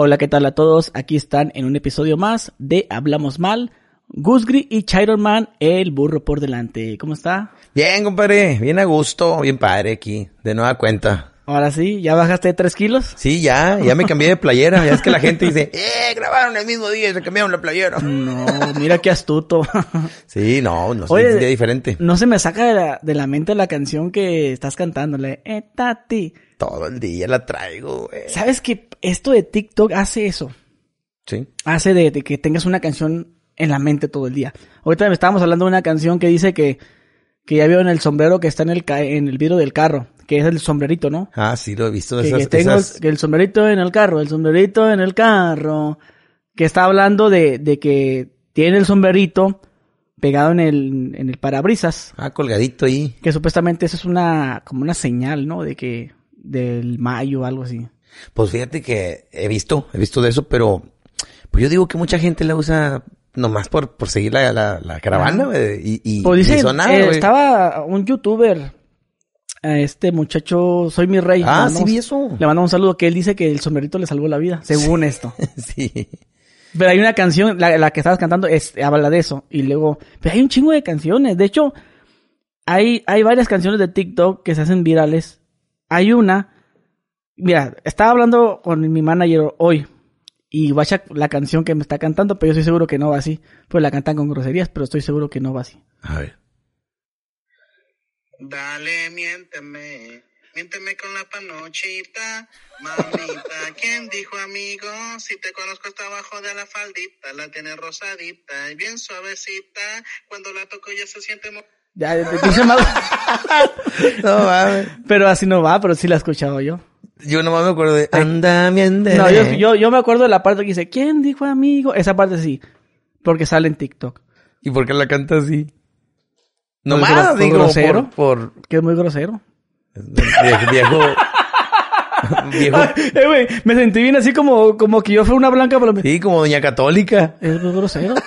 Hola, ¿qué tal a todos? Aquí están en un episodio más de Hablamos Mal. Gusgri y Chiron Man, el burro por delante. ¿Cómo está? Bien, compadre. Bien a gusto. Bien padre aquí. De nueva cuenta. Ahora sí, ¿ya bajaste de tres kilos? Sí, ya. Ya me cambié de playera. Ya es que la gente dice, ¡eh! Grabaron el mismo día y se cambiaron la playera. No, mira qué astuto. sí, no, no soy un día diferente. No se me saca de la, de la mente la canción que estás cantándole. Eh, tati. Todo el día la traigo, güey. ¿Sabes que esto de TikTok hace eso? Sí. Hace de, de que tengas una canción en la mente todo el día. Ahorita me estábamos hablando de una canción que dice que, que ya vio en el sombrero que está en el, ca- en el vidrio del carro, que es el sombrerito, ¿no? Ah, sí, lo he visto. Que, Esas, que tengo esas- que el sombrerito en el carro, el sombrerito en el carro, que está hablando de, de que tiene el sombrerito pegado en el, en el parabrisas, Ah, colgadito ahí. que supuestamente eso es una, como una señal, ¿no? De que, del mayo o algo así. Pues fíjate que he visto, he visto de eso, pero pues yo digo que mucha gente la usa nomás por, por seguir la, la, la caravana, güey. Y, y, Pues sonar, eh, estaba un youtuber, a este muchacho, soy mi rey. Ah, sí vi eso. Le mandamos un saludo que él dice que el sombrerito le salvó la vida, según esto. sí. Pero hay una canción, la, la que estabas cantando, es, habla de eso. Y luego, pero hay un chingo de canciones. De hecho, hay, hay varias canciones de TikTok que se hacen virales. Hay una, mira, estaba hablando con mi manager hoy. Y vaya la canción que me está cantando, pero yo estoy seguro que no va así. Pues la cantan con groserías, pero estoy seguro que no va así. A ver. Dale, miénteme, miénteme con la panochita, mamita. ¿Quién dijo amigo? Si te conozco hasta abajo de la faldita, la tiene rosadita y bien suavecita. Cuando la toco ya se siente mo- Ya, de- mal. No mames. pero así no va, pero sí la he escuchado yo. Yo nomás me acuerdo de Anda, mi. No, yo, yo, yo me acuerdo de la parte que dice, ¿quién dijo amigo? Esa parte sí, porque sale en TikTok. ¿Y por qué la canta así? Por Nomás, digo, grosero. por, por Que es muy grosero. viejo, viejo, viejo, Eh, güey, me sentí bien así como, como que yo fui una blanca palomita. sí, como doña católica. Es muy grosero.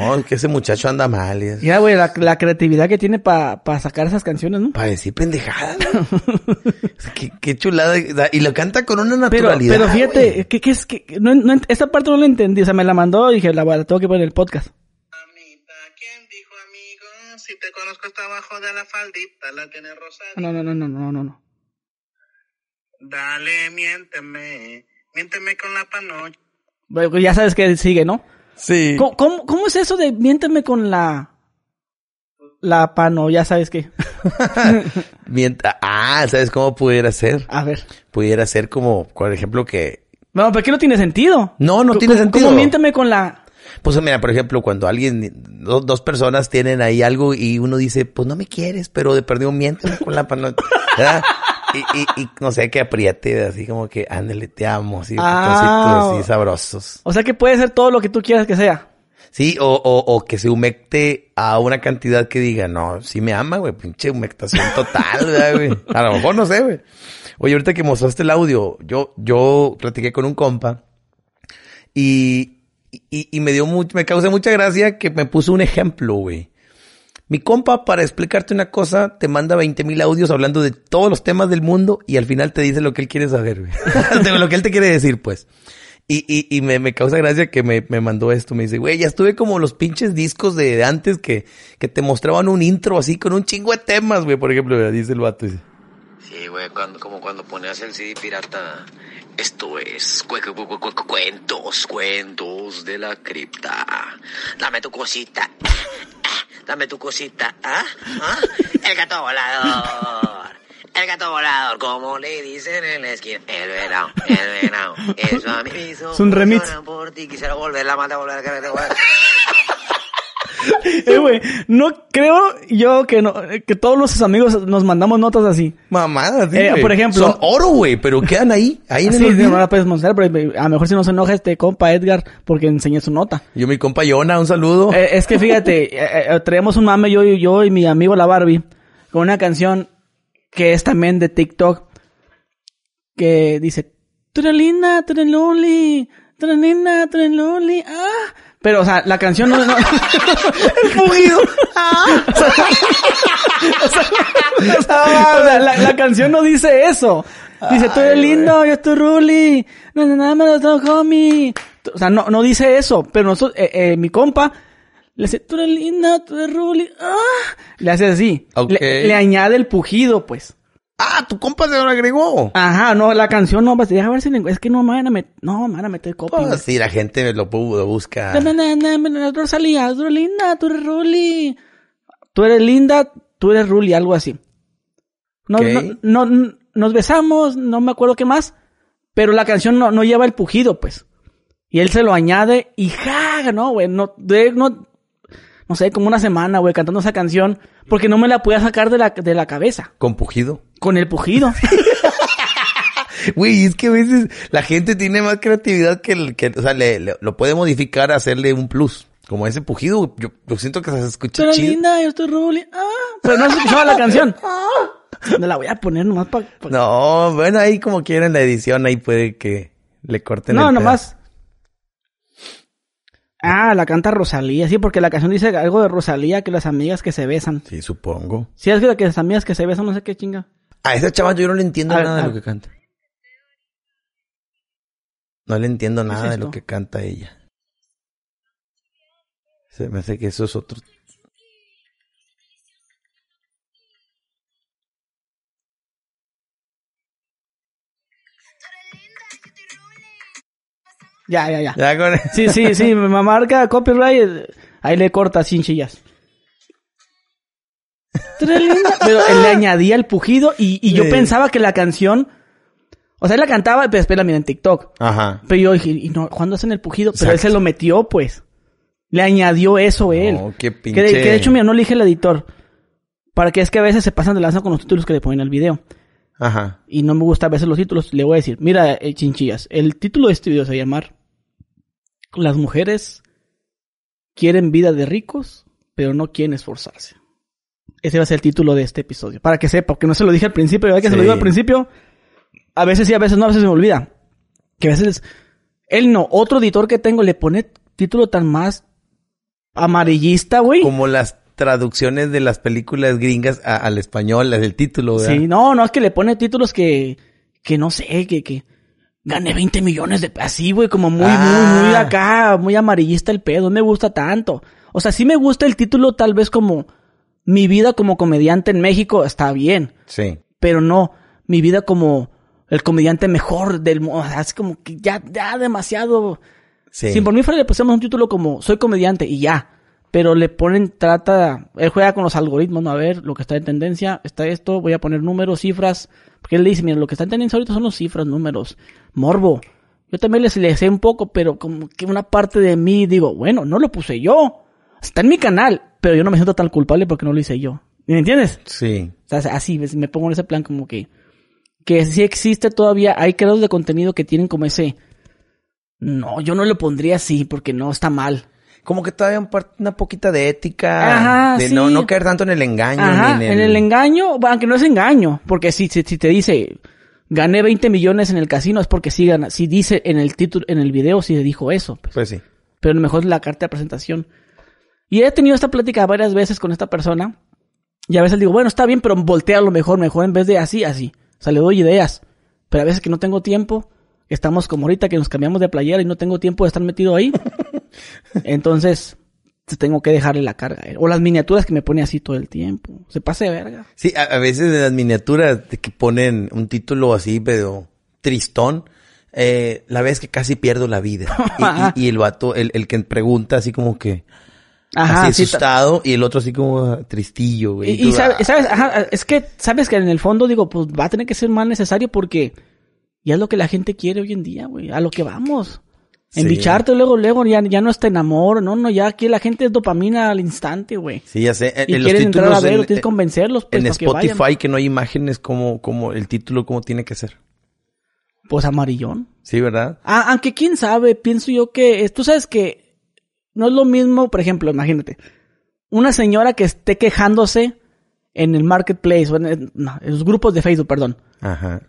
No, es que ese muchacho anda mal. y es- Mira, güey, la, la creatividad que tiene para sacar esas canciones, ¿no? Para decir pendejadas. Qué, qué chulada. Y lo canta con una naturalidad. pero fíjate, que, que es que, no, no esa parte no la entendí, o sea, me la mandó y dije, la, la tengo que poner en el podcast. Mamita, ¿quién dijo amigo? Si te conozco hasta abajo de la faldita, la tiene rosadita. No, no, no, no, no, no, no. Dale, miénteme, miénteme con la panocha. Bueno, pues ya sabes que sigue, ¿no? Sí. ¿Cómo, cómo, cómo es eso de miénteme con la... La pano, ya sabes qué. Mienta- ah, ¿sabes cómo pudiera ser? A ver. Pudiera ser como, por ejemplo, que... No, pero que no tiene sentido. No, no ¿Cómo- tiene sentido. ¿Cómo miénteme con la... Pues mira, por ejemplo, cuando alguien, do- dos personas tienen ahí algo y uno dice, pues no me quieres, pero de perdido miénteme con la pano. ¿verdad? Y, y, y no sé, que apriete, así como que, ándale, te amo, así, Ah. así sabrosos. O sea que puede ser todo lo que tú quieras que sea. Sí, o, o, o que se humecte a una cantidad que diga, no, sí me ama, güey, pinche humectación total, ¿verdad, güey. A lo mejor no sé, güey. Oye, ahorita que mostraste el audio, yo, yo platiqué con un compa y, y, y me dio mucho, me causó mucha gracia que me puso un ejemplo, güey. Mi compa, para explicarte una cosa, te manda 20 mil audios hablando de todos los temas del mundo y al final te dice lo que él quiere saber. De lo que él te quiere decir, pues. Y, y, y me, me causa gracia que me, me mandó esto. Me dice, güey, ya estuve como los pinches discos de, antes que, que te mostraban un intro así con un chingo de temas, güey. Por ejemplo, dice el vato. Dice, Sí, güey, cuando, como cuando ponías el CD pirata. Esto es cu- cu- cu- cuentos, cuentos de la cripta. Dame tu cosita. Dame tu cosita. ¿Ah? ¿Ah? El gato volador. El gato volador, como le dicen en la esquina. El venado, el venado. Eso a mí me hizo. Es un remix. Por ti, quisiera volver la mata, volver a querer, güey. Eh, güey, no creo yo que no, que todos nuestros amigos nos mandamos notas así. mamadas, sí, Eh, por ejemplo- Son oro, güey, pero quedan ahí. Ahí en el olvido. no la puedes mostrar, pero a lo mejor si no se enoja este compa Edgar porque enseñé su nota. Yo, mi compa Yona, un saludo. Eh, es que fíjate, eh, eh, traemos un mame yo y yo y mi amigo la Barbie con una canción que es también de TikTok que dice Tú eres linda, tú eres lonely, tú eres lonely, ah. Pero, o sea, la canción no... no el fugido. O sea, o sea, la, la canción no dice eso. Dice, tú eres lindo, yo estoy Ruli. No, no, no, me lo tengo, homie. O sea, no, no dice eso, pero nosotros, eh, eh, mi compa, le dice, tú eres linda, tú eres Ruli. Ah. Le hace así. Ok. Le, le añade el pujido, pues. Ah, tu compa se lo agregó. Ajá, no, la canción no, pues, deja ver si es que no me van a meter, no, me van a meter. Pues sí, la gente lo, lo busca. Rosalía, tú eres linda, tú eres Ruli. Tú eres linda, tú eres Ruli, algo así. No, no, no- nos besamos, no me acuerdo qué más, pero la canción no, no lleva el pujido, pues. Y él se lo añade y ja, no, güey, no, de, no, no sé, como una semana, güey, cantando esa canción, porque no me la podía sacar de la, de la cabeza, Con pujido. con el pujido. Güey, es que a veces la gente tiene más creatividad que el que, o sea, le, le- lo puede modificar, hacerle un plus. Como ese pujido, yo, yo siento que se escucha chido. linda, yo estoy Ruli. Ah, pero no se escuchaba la canción. No la voy a poner nomás para... No, bueno, ahí como quieran la edición, ahí puede que le corten No, el nomás. Ah, la canta Rosalía, sí, porque la canción dice algo de Rosalía, que las amigas que se besan. Sí, supongo. Sí, es que las amigas que se besan, no sé qué chinga. A esa chava yo no le entiendo A- nada de lo que canta. No le entiendo nada de lo que canta ella. Se me hace que eso es otro. Ya, ya, ya. Ya con Sí, sí, sí, me marca copyright, ahí le corta sin chillas. Pero él le añadía el pujido y, y yo Sí. pensaba que la canción... O sea, él la cantaba, pero después la miré en TikTok. Ajá. Pero yo dije, ¿y no, cuándo hacen el pujido? Pero él se lo metió, pues. Le añadió eso él. No, qué Que pinche. de, que de hecho, mira, no le dije al editor. Para que es que a veces se pasan de lanza con los títulos que le ponen al video. Ajá. Y no me gusta a veces los títulos. Le voy a decir, mira, eh, chinchillas. El título de este video se va a llamar Las mujeres quieren vida de ricos, pero no quieren esforzarse. Ese va a ser el título de este episodio. Para que sepa, porque no se lo dije al principio, ¿verdad que se lo digo al principio? A veces sí, a veces no, a veces se me olvida. Que a veces él no, otro editor que tengo le pone título tan más amarillista, güey. Como las traducciones de las películas gringas a- al español, del título, ¿verdad? Sí, no, no, es que le pone títulos que, que no sé, que, que gané 20 millones de así, güey, como muy, Ah. muy, muy acá, muy amarillista el pedo, no me gusta tanto. O sea, sí me gusta el título tal vez como mi vida como comediante en México, está bien, Sí. pero no, mi vida como el comediante mejor del mundo, es como que ya, ya demasiado. Sí. Si por mí fuera le pusiéramos un título como soy comediante y ya. Pero le ponen, trata, él juega con los algoritmos, ¿no? A ver, lo que está en tendencia, está esto, voy a poner números, cifras. Porque él le dice, mira, lo que está en tendencia ahorita son los cifras, números, morbo. Yo también les le sé un poco, pero como que una parte de mí digo, bueno, no lo puse yo. Está en mi canal, pero yo no me siento tan culpable porque no lo hice yo. ¿Me entiendes? Sí. O sea, así, me pongo en ese plan como que, que sí existe todavía, hay creadores de contenido que tienen como ese, no, yo no lo pondría así porque no está mal. Como que todavía un una poquita de ética. Ajá, de sí. no, no caer tanto en el engaño. Ajá, ni en el engaño, aunque no es engaño, porque si, si, si te dice, gané 20 millones en el casino, es porque sí gana, si dice en el título, en el video, si dijo eso, pues. Pues sí. pero a lo mejor es la carta de presentación. Y he tenido esta plática varias veces con esta persona. Y a veces digo, bueno, está bien, pero voltea lo mejor, mejor en vez de así, así. O sea, le doy ideas. Pero a veces que no tengo tiempo, estamos como ahorita que nos cambiamos de playera y no tengo tiempo de estar metido ahí. Entonces, te tengo que dejarle la carga. a él. O las miniaturas que me pone así todo el tiempo. Se pase de verga. Sí, a, a veces en las miniaturas que ponen un título así, pero tristón, eh, la vez que casi pierdo la vida. Y, y- y el vato, el, el que pregunta así como que, Ajá, así sí, ta- asustado, y el otro así como ah, tristillo, güey. Y, tú, y sabes, sabes, ajá, es que sabes que en el fondo digo, pues va a tener que ser más necesario porque ya es lo que la gente quiere hoy en día, güey, a lo que vamos. Sí. Embicharte luego, luego, ya, ya no está en amor, no, no, ya aquí la gente es dopamina al instante, güey. Sí, ya sé. En, Y en los entrar a ver, en, tienes que convencerlos, pues, en que. Spotify que no hay imágenes como, como el título como tiene que ser. Pues amarillón. Sí, ¿verdad? Ah, aunque quién sabe, pienso yo que, tú sabes que no es lo mismo, por ejemplo, imagínate, una señora que esté quejándose en el marketplace, o en, el- no, en los grupos de Facebook, perdón. Ajá.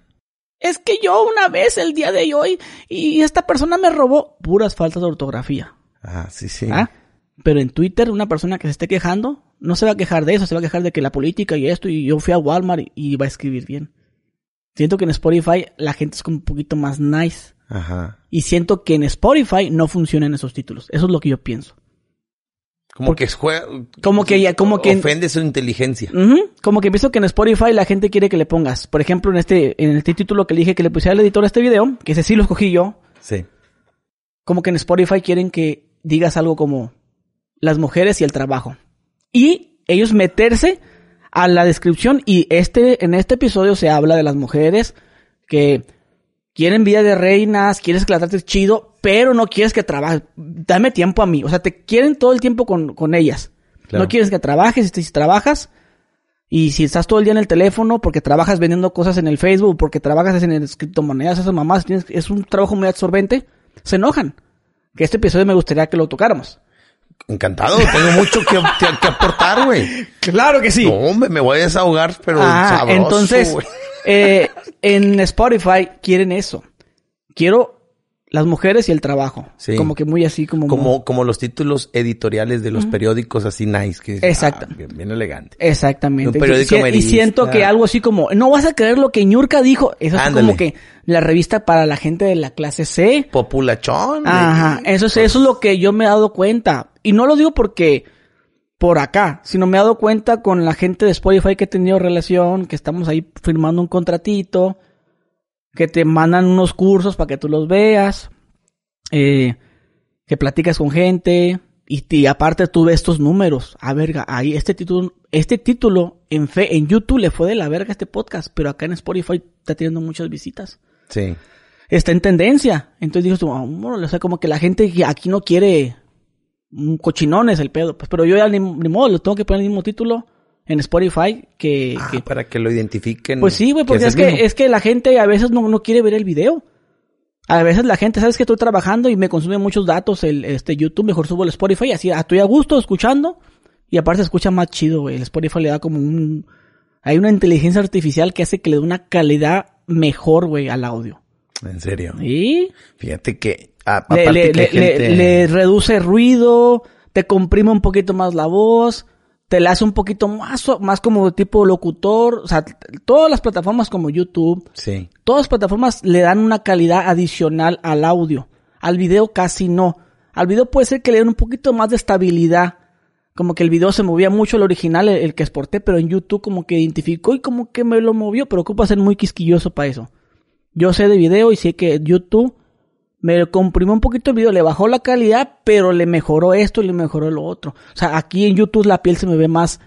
Es que yo una vez el día de hoy y esta persona me robó puras faltas de ortografía. Ah, sí, sí. ¿ah? Pero en Twitter una persona que se esté quejando no se va a quejar de eso, se va a quejar de que la política y esto y yo fui a Walmart y, y va a escribir bien. Siento que en Spotify la gente es como un poquito más nice. Ajá. Y siento que en Spotify no funcionan esos títulos. Eso es lo que yo pienso. Como que juega... Como que ya, como que... Ofende su inteligencia. Como que pienso que en Spotify la gente quiere que le pongas, por ejemplo, en este, en este título que le dije que le pusiera al editor a este video, que ese sí lo escogí yo, Sí. como que en Spotify quieren que digas algo como las mujeres y el trabajo. Y ellos meterse a la descripción y este, en este episodio se habla de las mujeres que quieren vida de reinas, quieres que la trates chido, pero no quieres que trabajes. Dame tiempo a mí. O sea, te quieren todo el tiempo con, con ellas. Claro. No quieres que trabajes, si trabajas, y si estás todo el día en el teléfono porque trabajas vendiendo cosas en el Facebook, porque trabajas en el criptomonedas, esas mamás, tienes- es un trabajo muy absorbente, se enojan. Que este episodio me gustaría que lo tocáramos. Encantado. Tengo mucho que, que- que aportar, güey. Claro que sí. No, hombre, me voy a desahogar, pero Ah, sabroso, entonces. Eh, en Spotify quieren eso. Quiero las mujeres y el trabajo. Sí. Como que muy así, como... Como, como los títulos editoriales de los periódicos así nice. Que, Exacto. ah, bien, bien elegante. Exactamente. Un periódico y, siento que algo así como, no vas a creer lo que Ñurka dijo. Eso es como que la revista para la gente de la clase C. Populachón. Ajá. Eso es, eso es lo que yo me he dado cuenta. Y no lo digo porque por acá, sino me he dado cuenta con la gente de Spotify que he tenido relación, que estamos ahí firmando un contratito, que te mandan unos cursos para que tú los veas, eh, que platicas con gente, y, y aparte tú ves estos números. A verga, ahí este título, este título en fe, en YouTube le fue de la verga este podcast, pero acá en Spotify está teniendo muchas visitas Sí. está en tendencia. Entonces tú, ah, órale, o sea, como que la gente aquí no quiere cochinones el pedo. Pues, pero yo ya ni, ni modo, le tengo que poner el mismo título en Spotify que... Ah, que- para que lo identifiquen. pues sí, güey, porque es, mismo. que, es que la gente a veces no, no quiere ver el video. A veces la gente, sabes que estoy trabajando y me consume muchos datos el este YouTube, mejor subo el Spotify, así estoy a gusto escuchando y aparte se escucha más chido, güey. El Spotify le da como un hay una inteligencia artificial que hace que le dé una calidad mejor, güey, al audio. En serio. ¿Sí? Fíjate que... a- le, gente- reduce ruido, te comprime un poquito más la voz, te la hace un poquito más, más como tipo locutor, o sea, todas las plataformas como YouTube, Sí. todas las plataformas le dan una calidad adicional al audio, al video casi no. Al video puede ser que le den un poquito más de estabilidad, como que el video se movía mucho el original, el, el que exporté, pero en YouTube como que identificó y como que me lo movió, pero ocupa ser muy quisquilloso para eso. Yo sé de video y sé que YouTube me comprimió un poquito el video, le bajó la calidad, pero le mejoró esto y le mejoró lo otro. O sea, aquí en YouTube la piel se me ve más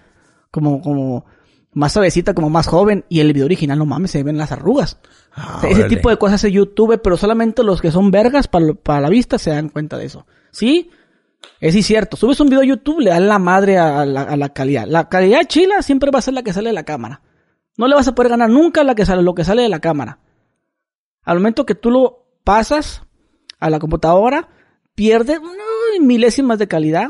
como, como, más suavecita, como más joven, y el video original, no mames, se ven las arrugas. Ah, O sea, ese tipo de cosas hace YouTube, pero solamente los que son vergas para, para la vista se dan cuenta de eso. ¿Sí? Es sí cierto. Subes un video a YouTube, le dan la madre a la, a la calidad. La calidad chila siempre va a ser la que sale de la cámara. No le vas a poder ganar nunca la que sale, lo que sale de la cámara. Al momento que tú lo pasas a la computadora, pierde uy, milésimas de calidad.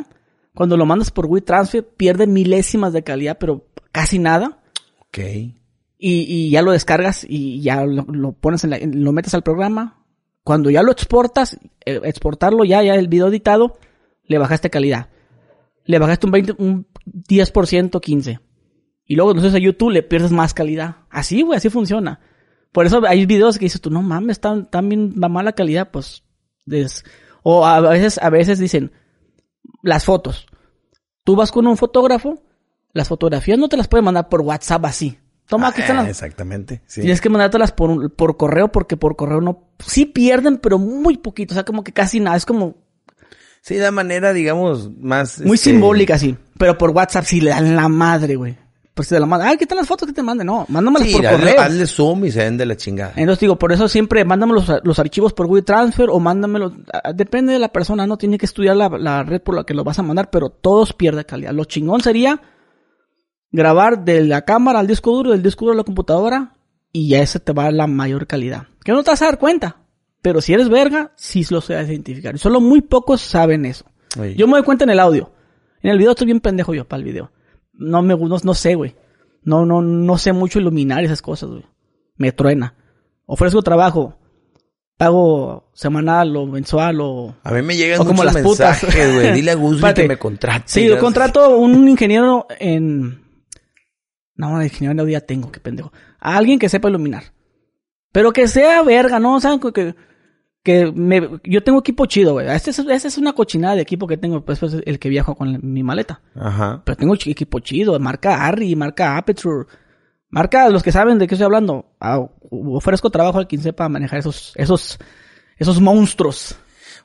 Cuando lo mandas por WeTransfer, pierde milésimas de calidad, pero casi nada. Ok. Y, y ya lo descargas y ya lo, lo pones en la, lo metes al programa. Cuando ya lo exportas, eh, exportarlo ya, ya el video editado, le bajaste calidad. Le bajaste un 20, un 10%, 15%. Y luego entonces a YouTube le pierdes más calidad. Así, güey, así funciona. Por eso hay videos que dices tú, no mames, están tan bien mala calidad, pues. Des- O a veces, a veces dicen, las fotos. Tú vas con un fotógrafo, las fotografías no te las puede mandar por WhatsApp así. Toma, aquí están Ah, las... Exactamente. Sí. Tienes que mandártelas por, por correo porque por correo no... Sí pierden, pero muy poquito. O sea, como que casi nada. Es como Sí, de manera, digamos, más... muy este, simbólica, sí. Pero por WhatsApp sí le dan la madre, güey. Pues te la mandan. Ah, ¿qué están las fotos que te manden? No, mándamelas Sí, por correo. hazle zoom y se ven de la chingada. Entonces digo, por eso siempre mándame los, los archivos por WeTransfer o mándamelos. Depende de la persona, no tiene que estudiar la, la red por la que lo vas a mandar, pero todos pierden calidad. Lo chingón sería grabar de la cámara al disco duro, del disco duro a la computadora y ya ese te va a la mayor calidad. Que no te vas a dar cuenta, pero si eres verga, sí lo sabes identificar. Y solo muy pocos saben eso. Oye. Yo me doy cuenta en el audio. En el video estoy bien pendejo yo para el video. No me no, no sé, güey. No, no, no sé mucho iluminar esas cosas, güey. Me truena. Ofrezco trabajo. Pago semanal o mensual o... A mí me llegan O como las putas. mensajes, güey. Dile a Espérate. que me contrate. Sí, yo contrato un ingeniero en... No, un ingeniero en audio ya tengo, qué pendejo. A alguien que sepa iluminar. Pero que sea verga, ¿no? O sea, que, que me, yo tengo equipo chido, güey. Este es, este es una cochinada de equipo que tengo, pues, pues el que viajo con mi maleta. Ajá. Pero tengo equipo chido, marca Harry, marca Aperture, marca los que saben de qué estoy hablando. Ah, ofrezco trabajo al quien sepa manejar esos, esos, esos monstruos.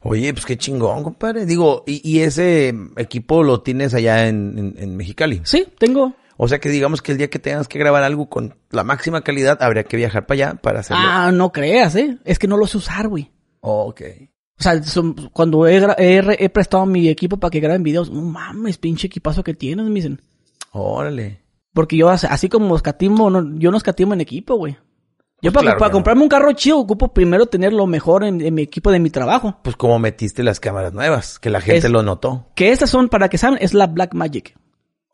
Oye, pues qué chingón, compadre. Digo, y, y ese equipo lo tienes allá en, en, en Mexicali. Sí, tengo. O sea que digamos que el día que tengas que grabar algo con la máxima calidad, habría que viajar para allá para hacerlo. Ah, no creas, eh. Es que no lo sé usar, güey. Ok. O sea, son- cuando he, he, he prestado mi equipo para que graben videos, no mames, pinche equipazo que tienes, me dicen. Órale. Porque yo, así como escatimo, no, yo no escatimo en equipo, güey. Yo Pues para, claro para no. comprarme un carro chido ocupo primero tener lo mejor en, en mi equipo de mi trabajo. Pues como metiste las cámaras nuevas, que la gente Es- lo notó. Que estas son, para que saben, es la Black Magic.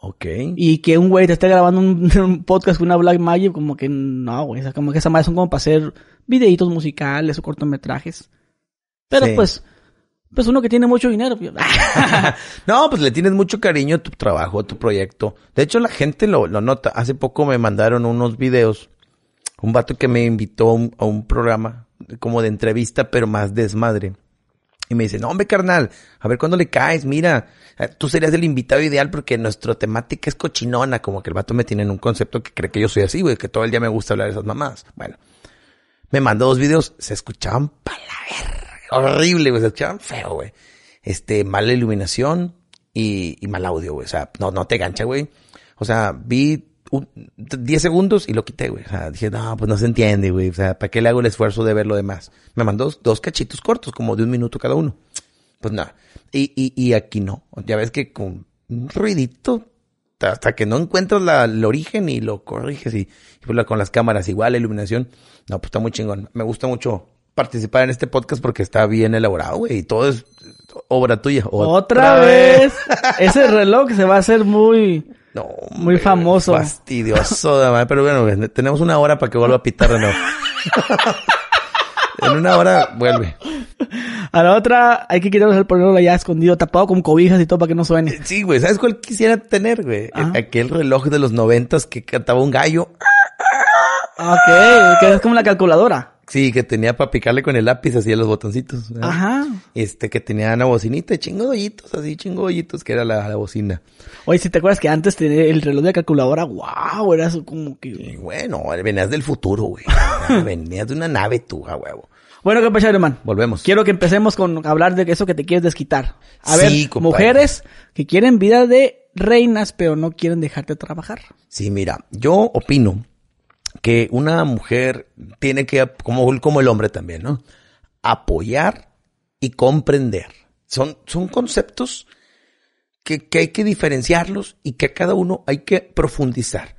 Ok. Y que un güey te esté grabando un, un podcast con una Black Magic, como que no, güey. O sea, como que esas madres son como para hacer videitos musicales o cortometrajes. Pero Sí. pues, pues uno que tiene mucho dinero. pues, no, pues le tienes mucho cariño a tu trabajo, a tu proyecto. De hecho, la gente lo, lo nota. Hace poco me mandaron unos videos. Un vato que me invitó a un, a un programa como de entrevista, pero más desmadre. Y me dice, no, hombre, carnal, a ver cuándo le caes, mira, eh, tú serías el invitado ideal porque nuestra temática es cochinona, como que el vato me tiene en un concepto que cree que yo soy así, güey, que todo el día me gusta hablar de esas mamás. Bueno, me mandó dos videos, se escuchaban pa' la verga, horrible, güey, se escuchaban feo, güey. Este, mala iluminación y, mal audio, güey, o sea, no, no te gancha, güey. O sea, vi un- 10 segundos y lo quité, güey. O sea, dije, no, pues no se entiende, güey. O sea, ¿para qué le hago el esfuerzo de ver lo demás? Me mandó dos, cachitos cortos, como de un minuto cada uno. Pues nada. Y, y, y aquí no. Ya ves que con un ruidito, hasta que no encuentras la, el origen y lo corriges y, y pues con las cámaras igual, la iluminación. No, pues está muy chingón. Me gusta mucho participar en este podcast porque está bien elaborado, güey. Y todo es obra tuya. Otra vez. Ese reloj se va a hacer muy... No, Muy hombre, famoso. Fastidioso, pero bueno, tenemos una hora para que vuelva a pitar de nuevo. en una hora vuelve. A la otra hay que quitarnos el ponerlo allá escondido, tapado con cobijas y todo para que no suene. Sí, güey, ¿sabes cuál quisiera tener, güey? Ajá. Aquel reloj de los noventas que cantaba un gallo. Ok, que es como la calculadora. Sí, que tenía para picarle con el lápiz así a los botoncitos. ¿verdad? Ajá. Este, que tenía una bocinita, chingo de hoyitos, así, chingo de hoyitos, que era la, la bocina. Oye, si te acuerdas que antes tenía el reloj de calculadora, wow, era eso como Y que... bueno, venías del futuro, güey. venías de una nave tú, a huevo. Bueno, ¿qué pasa, hermano? Volvemos. Quiero que empecemos con hablar de eso que te quieres desquitar. A Sí, ver, compadre. mujeres que quieren vida de reinas, pero no quieren dejarte trabajar. Sí, mira, yo opino que una mujer tiene que, como, como el hombre también, ¿no? Apoyar y comprender. Son, son conceptos que, que hay que diferenciarlos y que a cada uno hay que profundizar.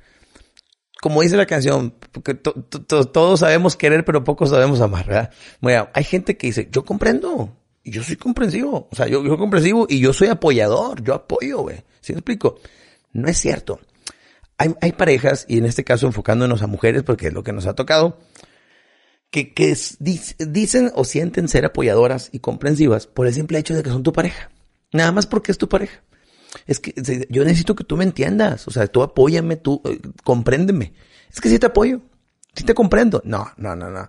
Como dice la canción, porque to- to- to- todos sabemos querer, pero pocos sabemos amar, ¿verdad? Bueno, hay gente que dice, yo comprendo, y yo soy comprensivo, o sea, yo, yo soy comprensivo y yo soy apoyador, yo apoyo, güey. ¿Sí me explico? No es cierto. Hay, parejas, y en este caso enfocándonos a mujeres, porque es lo que nos ha tocado, que, que dicen o sienten ser apoyadoras y comprensivas por el simple hecho de que son tu pareja. Nada más porque es tu pareja. Es que yo necesito que tú me entiendas. O sea, tú apóyame, tú eh, compréndeme. Es que sí te apoyo. Sí te comprendo. No, no, no, no.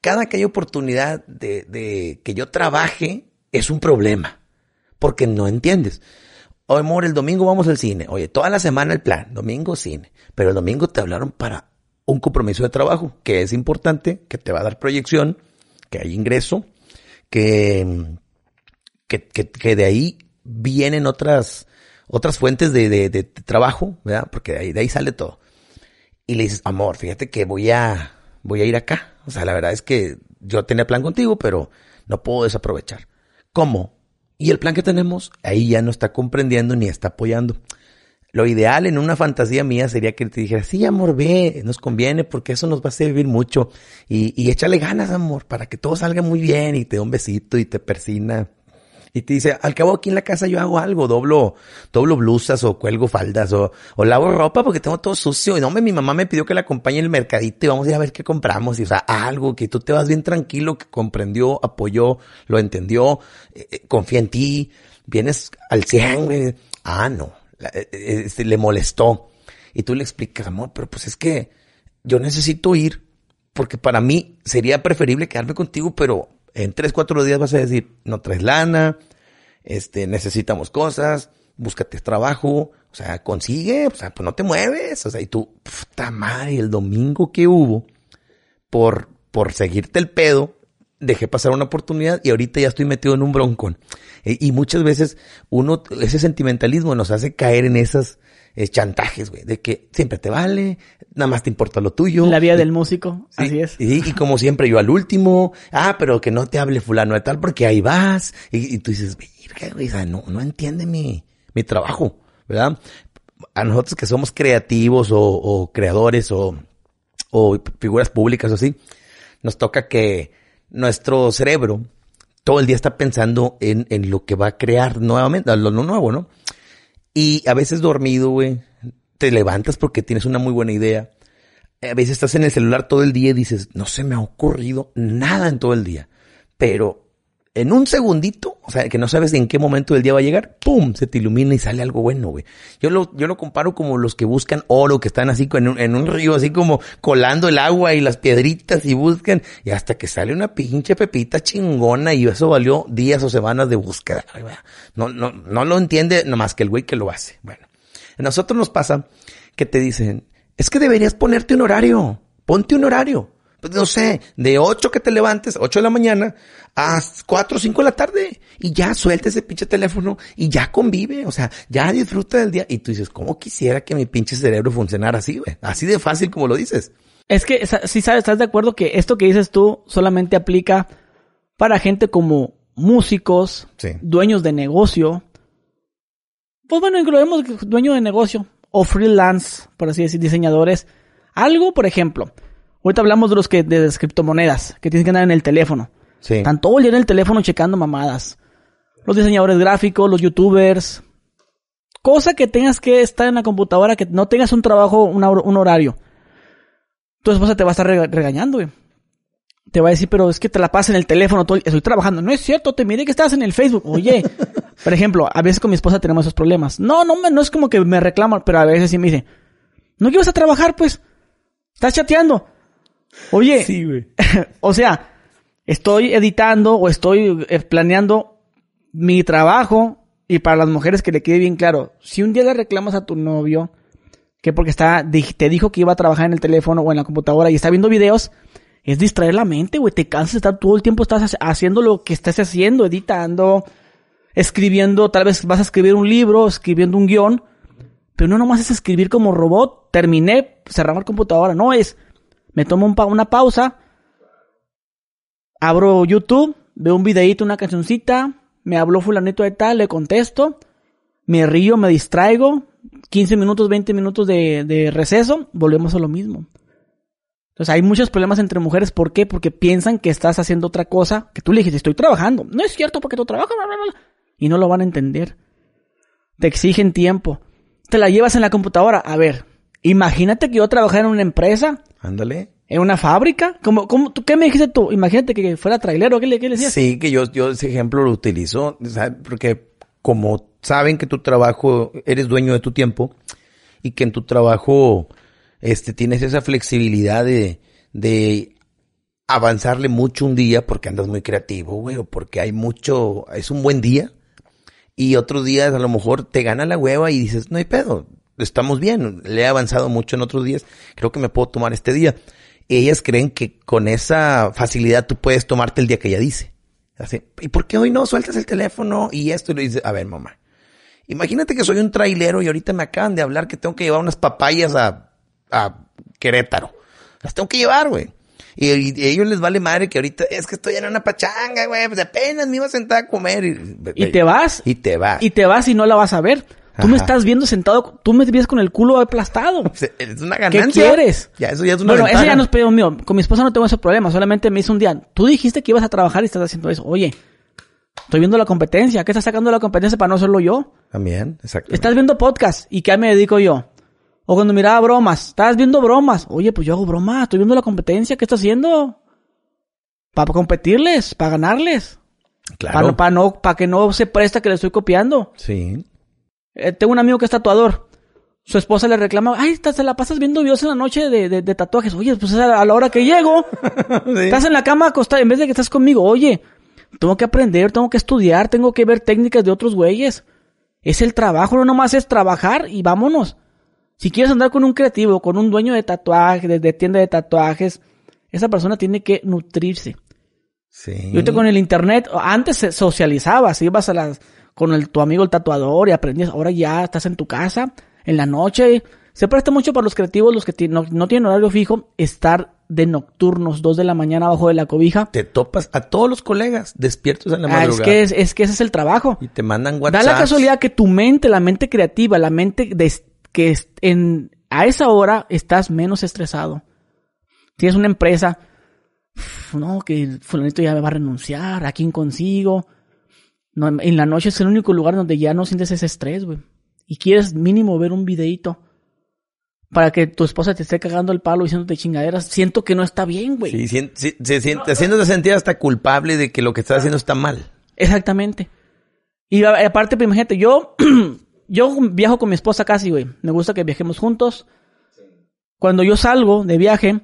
Cada que hay oportunidad de que yo trabaje es un problema. Porque no entiendes. Oye, amor, el domingo vamos al cine. Oye, toda la semana el plan. Domingo cine. Pero el domingo te hablaron para un compromiso de trabajo, que es importante, que te va a dar proyección, que hay ingreso, que, que, que, que de ahí vienen otras, otras fuentes de, de, de trabajo, ¿verdad? Porque de ahí, de ahí sale todo. Y le dices, amor, fíjate que voy a, voy a ir acá. O sea, la verdad es que yo tenía plan contigo, pero no puedo desaprovechar. ¿Cómo? Y el plan que tenemos, ahí ya no está comprendiendo ni está apoyando. Lo ideal en una fantasía mía sería que te dijera, sí, amor, ve, nos conviene porque eso nos va a servir mucho. Y, y échale ganas, amor, para que todo salga muy bien y te da un besito y te persina. Y te dice, al cabo aquí en la casa yo hago algo, doblo, doblo blusas o cuelgo faldas o, o lavo ropa porque tengo todo sucio. Y no, mi mamá me pidió que la acompañe en el mercadito y vamos a ir a ver qué compramos. Y o sea, algo que tú te vas bien tranquilo, que comprendió, apoyó, lo entendió, eh, eh, confía en ti, vienes al 100, güey. Ah, no, eh, este, le molestó. Y tú le explicas, amor, pero pues es que yo necesito ir porque para mí sería preferible quedarme contigo, pero en tres, cuatro días vas a decir, no traes lana, este, necesitamos cosas, búscate trabajo, o sea, consigue, o sea, pues no te mueves, o sea, y tú, puta madre, el domingo que hubo, por, por seguirte el pedo, dejé pasar una oportunidad y ahorita ya estoy metido en un broncón. E- Y muchas veces uno, ese sentimentalismo nos hace caer en esas eh, chantajes, güey, de que siempre te vale, nada más te importa lo tuyo. La vida Y- del músico, Sí, así es. Y, y como siempre, yo al último, ah, pero que no te hable fulano de tal porque ahí vas. Y, y tú dices, "Verga, güey, o sea, no, no entiende mi, mi trabajo, ¿verdad? A nosotros que somos creativos o, o creadores o, o figuras públicas o así, nos toca que nuestro cerebro todo el día está pensando en, en lo que va a crear nuevamente, lo, lo nuevo, ¿no? Y a veces dormido, güey, te levantas porque tienes una muy buena idea. A veces estás en el celular todo el día y dices, no se me ha ocurrido nada en todo el día. Pero en un segundito, o sea, que no sabes en qué momento del día va a llegar, ¡pum! Se te ilumina y sale algo bueno, güey. Yo lo, yo lo comparo como los que buscan oro, que están así en un, en un río, así como colando el agua y las piedritas y buscan, y hasta que sale una pinche pepita chingona y eso valió días o semanas de búsqueda. No, no, no lo entiende nada más que el güey que lo hace. Bueno, a nosotros nos pasa que te dicen, es que deberías ponerte un horario, ponte un horario. Pues no sé, de 8 que te levantes, 8 de la mañana, a 4 o 5 de la tarde. Y ya suelta ese pinche teléfono y ya convive. O sea, ya disfruta del día. Y tú dices, ¿cómo quisiera que mi pinche cerebro funcionara así, güey? Así de fácil como lo dices. Es que, sí sabes, estás de acuerdo que esto que dices tú solamente aplica para gente como músicos, Sí. dueños de negocio. Pues bueno, incluimos dueño de negocio o freelance, por así decir, diseñadores. Algo, por ejemplo, ahorita hablamos de los que de las criptomonedas, que tienes que andar en el teléfono. Sí. Están todo el día en el teléfono checando mamadas. Los diseñadores gráficos, los youtubers. Cosa que tengas que estar en la computadora, que no tengas un trabajo, una un horario. Tu esposa te va a estar rega- regañando, güey. Te va a decir, pero es que te la pasas en el teléfono todo el- Estoy trabajando. No es cierto, te miré que estás en el Facebook. Oye, por ejemplo, a veces con mi esposa tenemos esos problemas. No, no, no es como que me reclaman, pero a veces sí me dice, ¿no que vas a trabajar, pues? Estás chateando. Oye, Sí, güey. o sea, estoy editando o estoy eh, planeando mi trabajo y para las mujeres que le quede bien claro, si un día le reclamas a tu novio que porque está te dijo que iba a trabajar en el teléfono o en la computadora y está viendo videos, es distraer la mente, güey, te cansas de estar todo el tiempo estás haciendo lo que estás haciendo, editando, escribiendo, tal vez vas a escribir un libro, escribiendo un guion, pero no nomás es escribir como robot, terminé, cerramos la computadora, no es, me tomo una pausa, abro YouTube, veo un videíto, una cancioncita, me habló fulanito de tal, le contesto, me río, me distraigo, 15 minutos, 20 minutos de, de receso, volvemos a lo mismo. Entonces hay muchos problemas entre mujeres, ¿por qué? Porque piensan que estás haciendo otra cosa, que tú le dijiste, estoy trabajando. No es cierto porque tú trabajas, bla, bla, bla. y no lo van a entender. Te exigen tiempo. Te la llevas en la computadora. A ver, imagínate que yo trabajara en una empresa, Ándale. en una fábrica. ¿Cómo, cómo, tú, ¿Qué me dijiste tú? Imagínate que fuera trailero. ¿Qué le, qué le decías? Sí, que yo, yo ese ejemplo lo utilizo, ¿sabes? porque como saben que tu trabajo, eres dueño de tu tiempo y que en tu trabajo este, tienes esa flexibilidad de, de avanzarle mucho un día porque andas muy creativo, güey, o porque hay mucho, es un buen día. Y otros días a lo mejor te gana la hueva y dices, no hay pedo, estamos bien, le he avanzado mucho en otros días, creo que me puedo tomar este día. Ellas creen que con esa facilidad tú puedes tomarte el día que ella dice. Así, ¿y por qué hoy no sueltas el teléfono y esto? Y le dice, a ver, mamá, imagínate que soy un trailero y ahorita me acaban de hablar que tengo que llevar unas papayas a, a Querétaro. Las tengo que llevar, güey. Y, y a ellos les vale madre que ahorita es que estoy en una pachanga, güey, pues apenas me iba a sentar a comer. Y, Y te vas. Y te vas. Y te vas y no la vas a ver. Tú me estás viendo sentado, tú me ves con el culo aplastado. Es una ¿Qué ganancia. quieres? Ya, eso ya es una Bueno, eso ya no es pedo mío. Con mi esposa no tengo ese problema. Solamente me hizo un día. Tú dijiste que ibas a trabajar y estás haciendo eso. Oye, estoy viendo la competencia. ¿Qué estás sacando de la competencia para no hacerlo yo? También, exacto. Estás viendo podcast. ¿Y qué me dedico yo? O cuando miraba bromas. Estás viendo bromas. Oye, pues yo hago bromas. Estoy viendo la competencia. ¿Qué estás haciendo? Para competirles, para ganarles. Claro. Para no, para que no se presta que le estoy copiando. Sí. Eh, tengo un amigo que es tatuador. su esposa le reclama, ay, te la pasas viendo videos en la noche de, de- de tatuajes. Oye, pues es a la hora que llego. Estás en la cama acostada, en vez de que estás conmigo, oye, tengo que aprender, tengo que estudiar, tengo que ver técnicas de otros güeyes. Es el trabajo, no nomás es trabajar y vámonos. Si quieres andar con un creativo, con un dueño de tatuajes, de, de tienda de tatuajes, esa persona tiene que nutrirse. Sí. Y ahorita con el internet, antes se socializabas, ibas a las, con el, tu amigo el tatuador y aprendías, ahora ya estás en tu casa, en la noche. Se presta mucho para los creativos, los que no, no tienen horario fijo, estar de nocturnos, dos de la mañana abajo de la cobija. Te topas a todos los colegas despiertos en la Ah, madrugada. es que es, es que ese es el trabajo. Y te mandan Da WhatsApp. la casualidad que tu mente, la mente creativa, la mente de, que es- en, a esa hora estás menos estresado. Tienes una empresa, no, que fulanito ya me va a renunciar, ¿a quién consigo? No, en la noche es el único lugar donde ya no sientes ese estrés, güey. Y quieres mínimo ver un videíto para que tu esposa te esté cagando el palo diciéndote chingaderas. Siento que no está bien, güey. Sí, haciéndote sentir hasta culpable de que lo que estás haciendo está mal. Exactamente. Y aparte, pues, imagínate, yo, yo viajo con mi esposa casi, güey. Me gusta que viajemos juntos. Cuando yo salgo de viaje,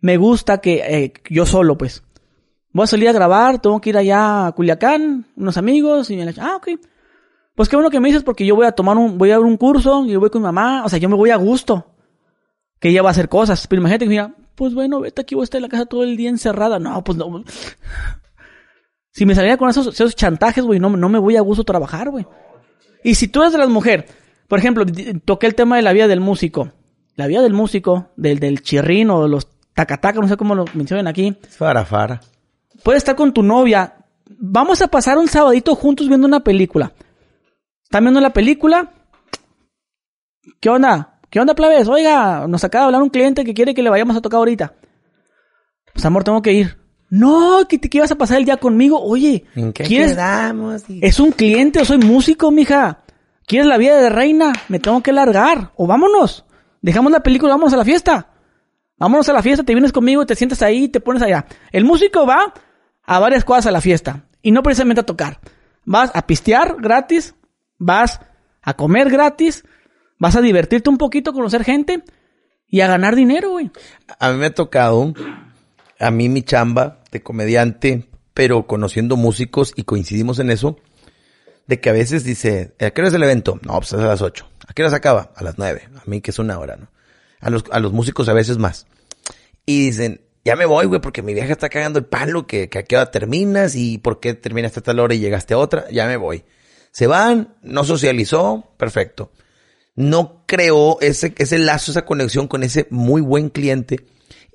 me gusta que eh, yo solo, pues. Voy a salir a grabar, tengo que ir allá a Culiacán, unos amigos, y me la ah, ok. Pues qué bueno que me dices porque yo voy a tomar un, voy a ver un curso, y yo voy con mi mamá, o sea, yo me voy a gusto. Que ella va a hacer cosas. Pero imagínate que mira, pues bueno, vete aquí, voy a estar en la casa todo el día encerrada. No, pues no. Si me saliera con esos, esos chantajes, güey, no, no me voy a gusto trabajar, güey. Y si tú eres de las mujeres, por ejemplo, toqué el tema de la vida del músico. La vida del músico, del, del chirrín o los tacataca, no sé cómo lo mencionan aquí. Es fara, fara. Puedes estar con tu novia. Vamos a pasar un sabadito juntos viendo una película. ¿Están viendo la película? ¿Qué onda? ¿Qué onda, plebes? Oiga, nos acaba de hablar un cliente que quiere que le vayamos a tocar ahorita. Pues amor, tengo que ir. No, que te ibas a pasar el día conmigo. Oye, ¿En qué ¿quieres? quedamos? Es un cliente, o soy músico, mija. ¿Quieres la vida de reina? Me tengo que largar. O vámonos. Dejamos la película, vámonos a la fiesta. Vámonos a la fiesta, te vienes conmigo, te sientas ahí, te pones allá. El músico va a varias cosas a la fiesta. Y no precisamente a tocar. Vas a pistear gratis, vas a comer gratis, vas a divertirte un poquito, conocer gente y a ganar dinero, güey. A mí me ha tocado, a mí mi chamba de comediante, pero conociendo músicos y coincidimos en eso, de que a veces dice, ¿a qué hora es el evento? No, pues es a las 8. ¿A qué hora se acaba? A las 9. A mí que es una hora, ¿no? A los, a los músicos a veces más. Y dicen, ya me voy, güey, porque mi viaje está cagando el palo, que, que a qué hora terminas y por qué terminaste a tal hora y llegaste a otra, ya me voy. Se van, no socializó, perfecto. No creó ese, ese lazo, esa conexión con ese muy buen cliente.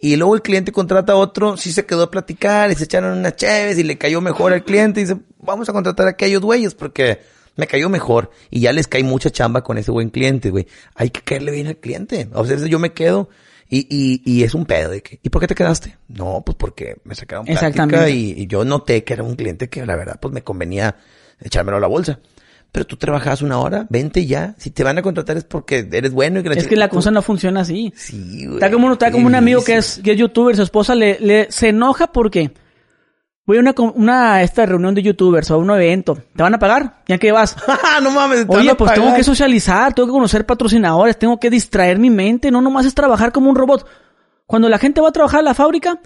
Y luego el cliente contrata a otro, sí se quedó a platicar y se echaron unas chéves y le cayó mejor al cliente y dice, vamos a contratar a aquellos güeyes porque me cayó mejor. Y ya les cae mucha chamba con ese buen cliente, güey. Hay que caerle bien al cliente. O sea, yo me quedo y, y, y es un pedo de que, ¿y por qué te quedaste? No, pues porque me sacaron plática y, y yo noté que era un cliente que la verdad pues me convenía echármelo a la bolsa. Pero tú trabajabas una hora, vente ya. Si te van a contratar es porque eres bueno y que la Es que la cosa no funciona así. Sí, güey. Está como, está como un amigo que es, que es youtuber, su esposa le, le se enoja porque voy a una, una esta reunión de youtubers o a un evento. ¿Te van a pagar? ¿Ya que vas? Ah, no mames. te van Oye, a pues tengo que socializar, tengo que conocer patrocinadores, tengo que distraer mi mente, no nomás es trabajar como un robot. Cuando la gente va a trabajar a la fábrica,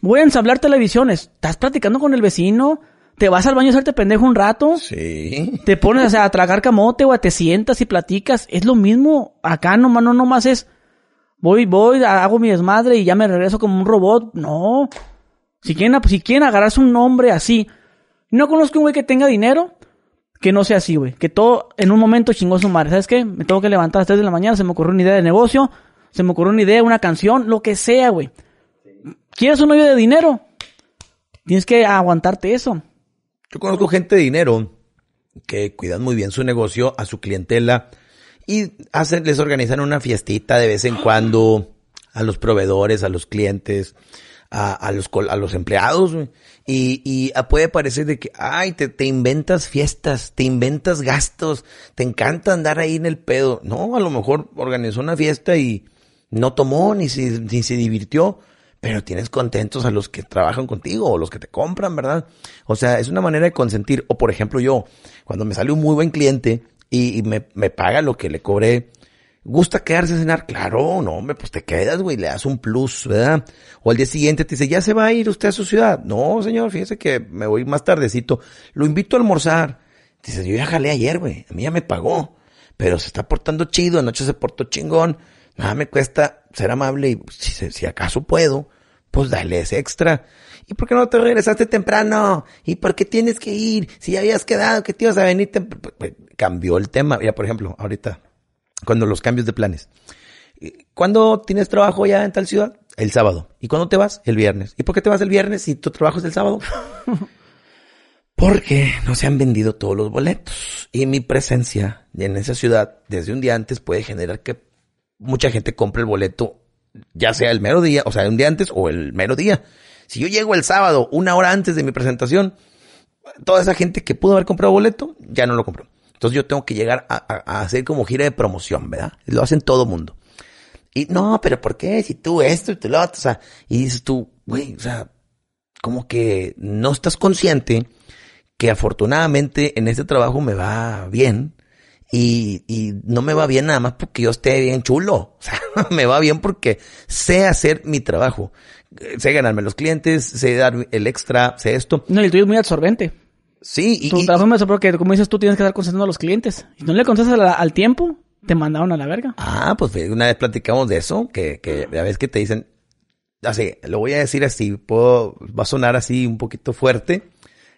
voy a ensamblar televisiones. Estás platicando con el vecino, te vas al baño a hacerte pendejo un rato, Sí. te pones o sea, a tragar camote o a te sientas y platicas. Es lo mismo. Acá nomás, no nomás es voy, voy, hago mi desmadre y ya me regreso como un robot. No. Si quieren, si quieren agarrarse un nombre así. No conozco un güey que tenga dinero que no sea así, güey. Que todo en un momento chingó su madre. ¿Sabes qué? Me tengo que levantar a las 3 de la mañana, se me ocurrió una idea de negocio, se me ocurrió una idea, una canción, lo que sea, güey. ¿Quieres un novio de dinero? Tienes que aguantarte eso. Yo conozco gente de dinero que cuidan muy bien su negocio, a su clientela y hacen, les organizan una fiestita de vez en cuando a los proveedores, a los clientes, a, los, a los empleados. Y, y ah, puede parecer de que, ay, te, te inventas fiestas, te inventas gastos, te encanta andar ahí en el pedo. No, a lo mejor organizó una fiesta y no tomó ni se, ni se divirtió, pero tienes contentos a los que trabajan contigo o los que te compran, ¿verdad? O sea, es una manera de consentir. O por ejemplo yo, cuando me sale un muy buen cliente y, y me, me paga lo que le cobré, ¿Gusta quedarse a cenar? Claro, no, hombre, pues te quedas, güey, le das un plus, ¿verdad? O al día siguiente te dice, ¿ya se va a ir usted a su ciudad? No, señor, fíjese que me voy más tardecito. Lo invito a almorzar. Dice, yo ya jalé ayer, güey, a mí ya me pagó. Pero se está portando chido, anoche se portó chingón. Nada me cuesta ser amable y pues, si, acaso puedo, pues dale ese extra. ¿Y por qué no te regresaste temprano? ¿Y por qué tienes que ir? Si ya habías quedado que te ibas a venir temprano. Cambió el tema. Ya, por ejemplo, ahorita, cuando los cambios de planes. ¿Cuándo tienes trabajo ya en tal ciudad? El sábado. ¿Y cuándo te vas? El viernes. ¿Y por qué te vas el viernes si tu trabajo es el sábado? Porque no se han vendido todos los boletos. Y mi presencia en esa ciudad desde un día antes puede generar que mucha gente compre el boleto, ya sea el mero día, o sea, un día antes o el mero día. Si yo llego el sábado, una hora antes de mi presentación, toda esa gente que pudo haber comprado boleto, ya no lo compró. Entonces yo tengo que llegar a, hacer como gira de promoción, ¿verdad? Lo hacen todo mundo. Y no, pero ¿por qué? Si tú esto y tú lo otro, o sea, y dices tú, güey, o sea, como que no estás consciente que afortunadamente en este trabajo me va bien y, y no me va bien nada más porque yo esté bien chulo. O sea, me va bien porque sé hacer mi trabajo. Sé ganarme los clientes, sé dar el extra, sé esto. No, el tuyo es muy absorbente. Sí, y. Tu trabajo me porque, como dices tú, tienes que estar contestando a los clientes. Y no le contestas al, tiempo, te mandaron a la verga. Ah, pues una vez platicamos de eso, que, que a veces que te dicen, así, lo voy a decir así, puedo, va a sonar así un poquito fuerte,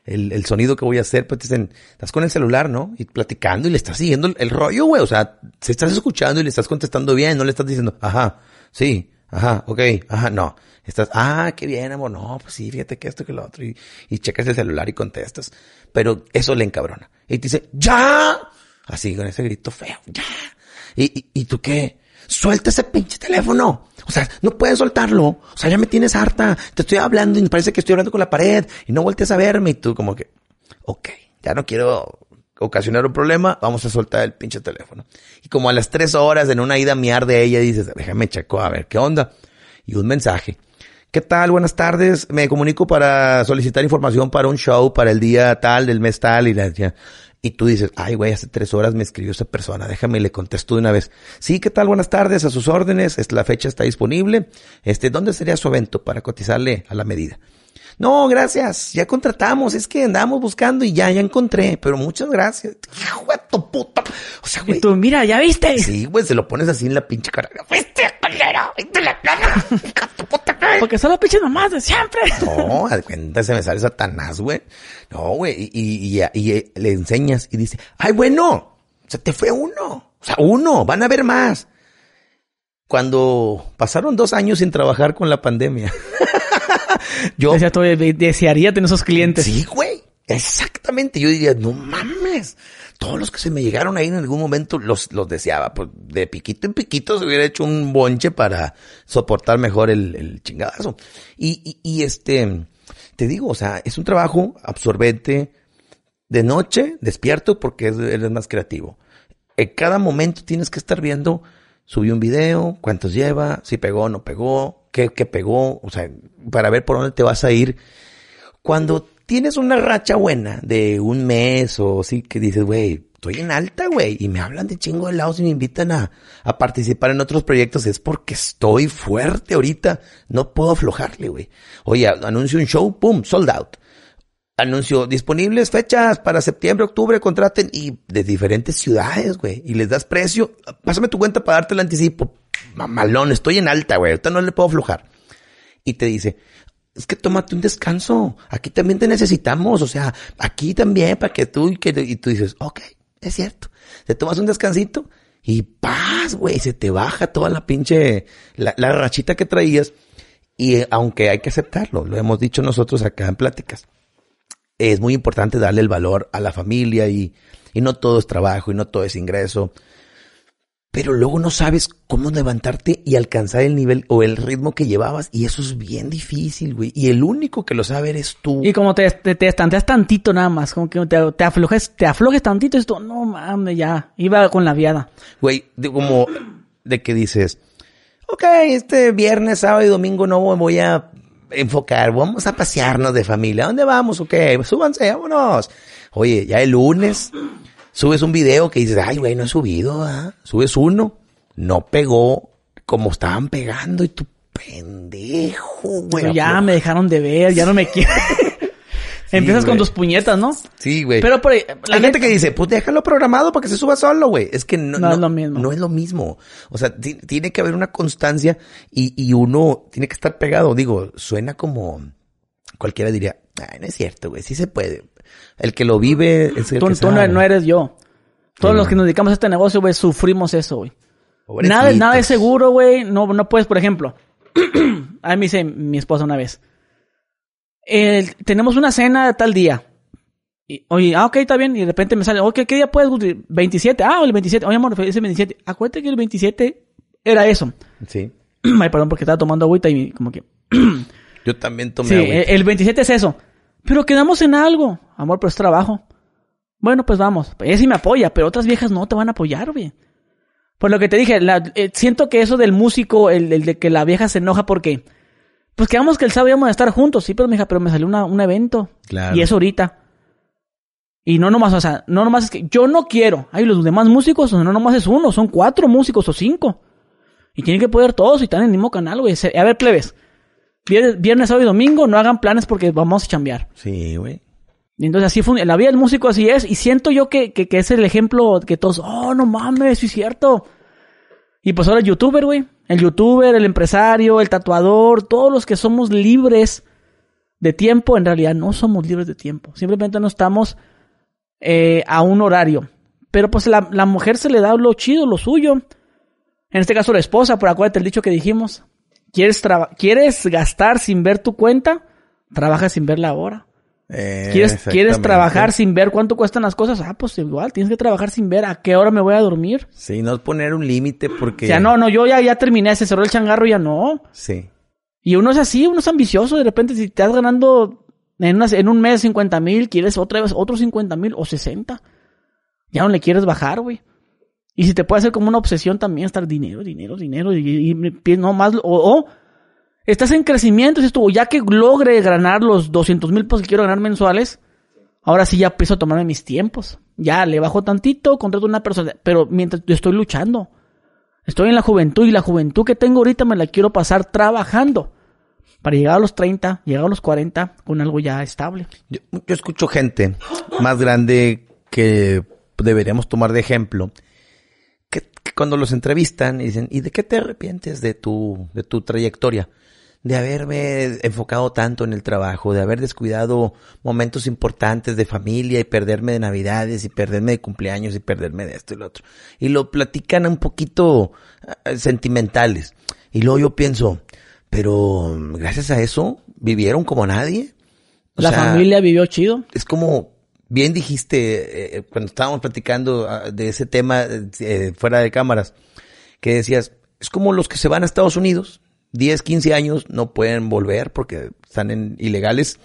el, el sonido que voy a hacer, pues te dicen, estás con el celular, ¿no? Y platicando y le estás siguiendo el, rollo, güey. O sea, si estás escuchando y le estás contestando bien, no le estás diciendo, ajá, sí, ajá, ok, ajá, no. Estás, ah, qué bien, amor, no, pues sí, fíjate que esto, que lo otro. Y, y checas el celular y contestas. Pero eso le encabrona. Y te dice, ¡ya! Así, con ese grito feo, ¡ya! ¿Y, y, tú qué? Suelta ese pinche teléfono. O sea, no puedes soltarlo. O sea, ya me tienes harta. Te estoy hablando y me parece que estoy hablando con la pared y no voltees a verme y tú como que, ok, ya no quiero ocasionar un problema, vamos a soltar el pinche teléfono. Y como a las tres horas en una ida miar de ella dices, déjame checo a ver qué onda. Y un mensaje. ¿Qué tal? Buenas tardes. Me comunico para solicitar información para un show para el día tal, del mes tal y la, y tú dices, ay, güey, hace tres horas me escribió esa persona, déjame y le contesto de una vez. Sí, ¿qué tal? Buenas tardes, a sus órdenes, es, la fecha está disponible. Este, ¿dónde sería su evento para cotizarle a la medida? No, gracias, ya contratamos, es que andamos buscando y ya, ya encontré, pero muchas gracias. Hijo de tu puta. O sea, güey. Y tú, mira, ya viste. Sí, güey, se lo pones así en la pinche cara. ¿Viste, culero? Porque son las pinches mamás de siempre. No, al cuenta se me sale Satanás, güey. No, güey, y, y, y, y, le enseñas y dice, ay, bueno, se te fue uno. O sea, uno, van a ver más. Cuando pasaron dos años sin trabajar con la pandemia. yo desearía tener esos clientes. Sí, güey. Exactamente. Yo diría, no mames. Todos los que se me llegaron ahí en algún momento los, los deseaba. Pues de piquito en piquito se hubiera hecho un bonche para soportar mejor el, el chingadazo. Y, y, este, te digo, o sea, es un trabajo absorbente. De noche, despierto porque eres más creativo. En cada momento tienes que estar viendo, subí un video, cuántos lleva, si pegó no pegó, qué, qué pegó, o sea, para ver por dónde te vas a ir. Cuando tienes una racha buena de un mes o sí que dices, güey, estoy en alta, güey, y me hablan de chingo de lados y me invitan a, participar en otros proyectos, es porque estoy fuerte ahorita, no puedo aflojarle, güey. Oye, anuncio un show, pum, sold out. Anuncio disponibles fechas para septiembre, octubre, contraten y de diferentes ciudades, güey. Y les das precio. Pásame tu cuenta para darte el anticipo. Mamalón, estoy en alta, güey. Ahorita no le puedo aflojar. Y te dice, es que tómate un descanso. Aquí también te necesitamos. O sea, aquí también para que tú y, que, y tú dices, ok, es cierto. Te tomas un descansito y paz, güey. Se te baja toda la pinche, la, la rachita que traías. Y aunque hay que aceptarlo, lo hemos dicho nosotros acá en pláticas es muy importante darle el valor a la familia y, y no todo es trabajo y no todo es ingreso. Pero luego no sabes cómo levantarte y alcanzar el nivel o el ritmo que llevabas. Y eso es bien difícil, güey. Y el único que lo sabe eres tú. Y como te, te, te estanteas tantito nada más, como que te, te aflojes, te aflojes tantito tú, no mames, ya, iba con la viada. Güey, de, como de que dices, ok, este viernes, sábado y domingo no voy a enfocar, vamos a pasearnos de familia. dónde vamos? Ok, súbanse, vámonos. Oye, ya el lunes subes un video que dices, ay, güey, no he subido, ¿ah? Subes uno no pegó como estaban pegando y tú pendejo, güey. Pero ya me dejaron de ver, ya no me quieren. Empiezas con tus puñetas, ¿no? Sí, güey. Pero por ahí, la Hay gente que dice, pues déjalo programado para que se suba solo, güey. Es que no, No es lo mismo. No es lo mismo. O sea, ti- tiene que haber una constancia y, y uno tiene que estar pegado. Digo, suena como cualquiera diría, ay, no es cierto, güey, sí se puede. El que lo vive es el Tú, que tú no, sabe. no eres yo. Todos Sí. los que nos dedicamos a este negocio, güey, sufrimos eso, güey. Nada, nada es seguro, güey. No, no puedes, por ejemplo. a mí me dice mi esposa una vez. "El- tenemos una cena tal día. Y, oye, ah, ok, está bien. Y de repente me sale, ok, ¿qué día puedes? Guti? 27. Ah, el 27. Oye, amor, ese 27. Acuérdate que el 27 era eso. Sí. Ay, perdón, porque estaba tomando agüita y como que... Yo también tomé Sí, agüita. el, el 27 es eso. Pero quedamos en algo. Amor, pero es trabajo. Bueno, pues vamos. Ella sí me apoya, pero otras viejas no te van a apoyar, güey. Por lo que te dije, la- eh, siento que eso del músico, el, el de que la vieja se enoja porque... Pues quedamos que el sábado íbamos a estar juntos, sí, pero mija, pero me salió una- un evento. Claro. Y es ahorita. Y no nomás, o sea, no nomás es que yo no quiero. Hay los demás músicos, no nomás es uno, son cuatro músicos o cinco. Y tienen que poder todos y están en el mismo canal, güey. A ver, plebes. Viernes, viernes, sábado y domingo, no hagan planes porque vamos a chambear. Sí, güey. Y entonces así fue, la vida del músico así es. Y siento yo que, que, que es el ejemplo que todos, oh, no mames, sí es cierto. Y pues ahora el youtuber, güey. El youtuber, el empresario, el tatuador, todos los que somos libres de tiempo, en realidad no somos libres de tiempo. Simplemente no estamos eh, a un horario. Pero pues la, la mujer se le da lo chido, lo suyo. En este caso la esposa, pero acuérdate el dicho que dijimos. ¿Quieres, ¿Quieres gastar sin ver tu cuenta? Trabaja sin ver la hora. Eh, ¿Quieres, ¿Quieres exactamente. trabajar sin ver cuánto cuestan las cosas? Ah, pues igual, tienes que trabajar sin ver a qué hora me voy a dormir. Sí, no es poner un límite porque... O sea, no, no, yo ya, ya terminé, se cerró el changarro, ya no. Sí. Y uno es así, uno es ambicioso, de repente si te estás ganando en, una- en un mes 50 mil, quieres otra vez otros 50 mil o 60. Ya no le quieres bajar, güey. Y si te puede hacer como una obsesión también estar dinero, dinero, dinero, y, y no más, o, estás en crecimiento, dices tú, ya que logre ganar los 200 mil pesos que quiero ganar mensuales, ahora sí ya empiezo a tomarme mis tiempos. Ya le bajo tantito, contrato una persona, pero mientras yo estoy luchando. Estoy en la juventud y la juventud que tengo ahorita me la quiero pasar trabajando para llegar a los 30, llegar a los 40 con algo ya estable. Yo escucho gente más grande que deberíamos tomar de ejemplo, que, cuando los entrevistan y dicen, ¿y de qué te arrepientes de tu, de tu trayectoria? De haberme enfocado tanto en el trabajo, de haber descuidado momentos importantes de familia y perderme de navidades y perderme de cumpleaños y perderme de esto y lo otro. Y lo platican un poquito eh, sentimentales. Y luego yo pienso, pero gracias a eso vivieron como nadie. O la sea, familia vivió chido. es como bien dijiste eh, cuando estábamos platicando ah, de ese tema eh, fuera de cámaras, que decías, es como los que se van a Estados Unidos, 10, 15 años, no pueden volver porque están en ilegales,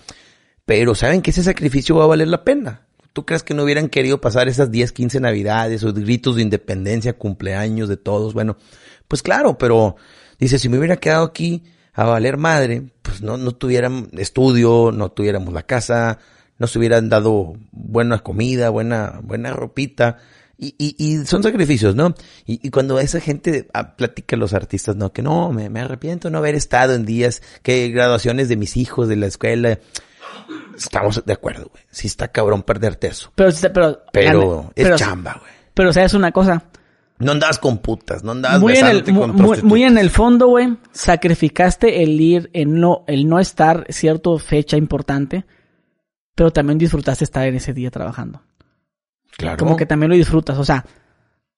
pero saben que ese sacrificio va a valer la pena. ¿Tú crees que no hubieran querido pasar esas 10, 15 navidades o gritos de independencia, cumpleaños de todos? Bueno, pues claro, pero dice, si me hubiera quedado aquí a valer madre, pues no, no tuvieran estudio, no tuviéramos la casa, no se hubieran dado buena comida, buena, buena ropita. Y, y, y son sacrificios, ¿no? Y, y cuando esa gente ah, platica a los artistas, ¿no? Que no, me, me arrepiento de no haber estado en días, que graduaciones de mis hijos de la escuela. Estamos de acuerdo, güey. Sí está cabrón perderte eso. Pero, pero, Pero es pero, chamba, güey. pero sabes una cosa, No andabas con putas, no andabas muy en, el, con muy, muy en el fondo, güey, sacrificaste el ir, el no, el no estar cierta fecha importante, pero también disfrutaste estar en ese día trabajando. Claro. Como que también lo disfrutas. O sea,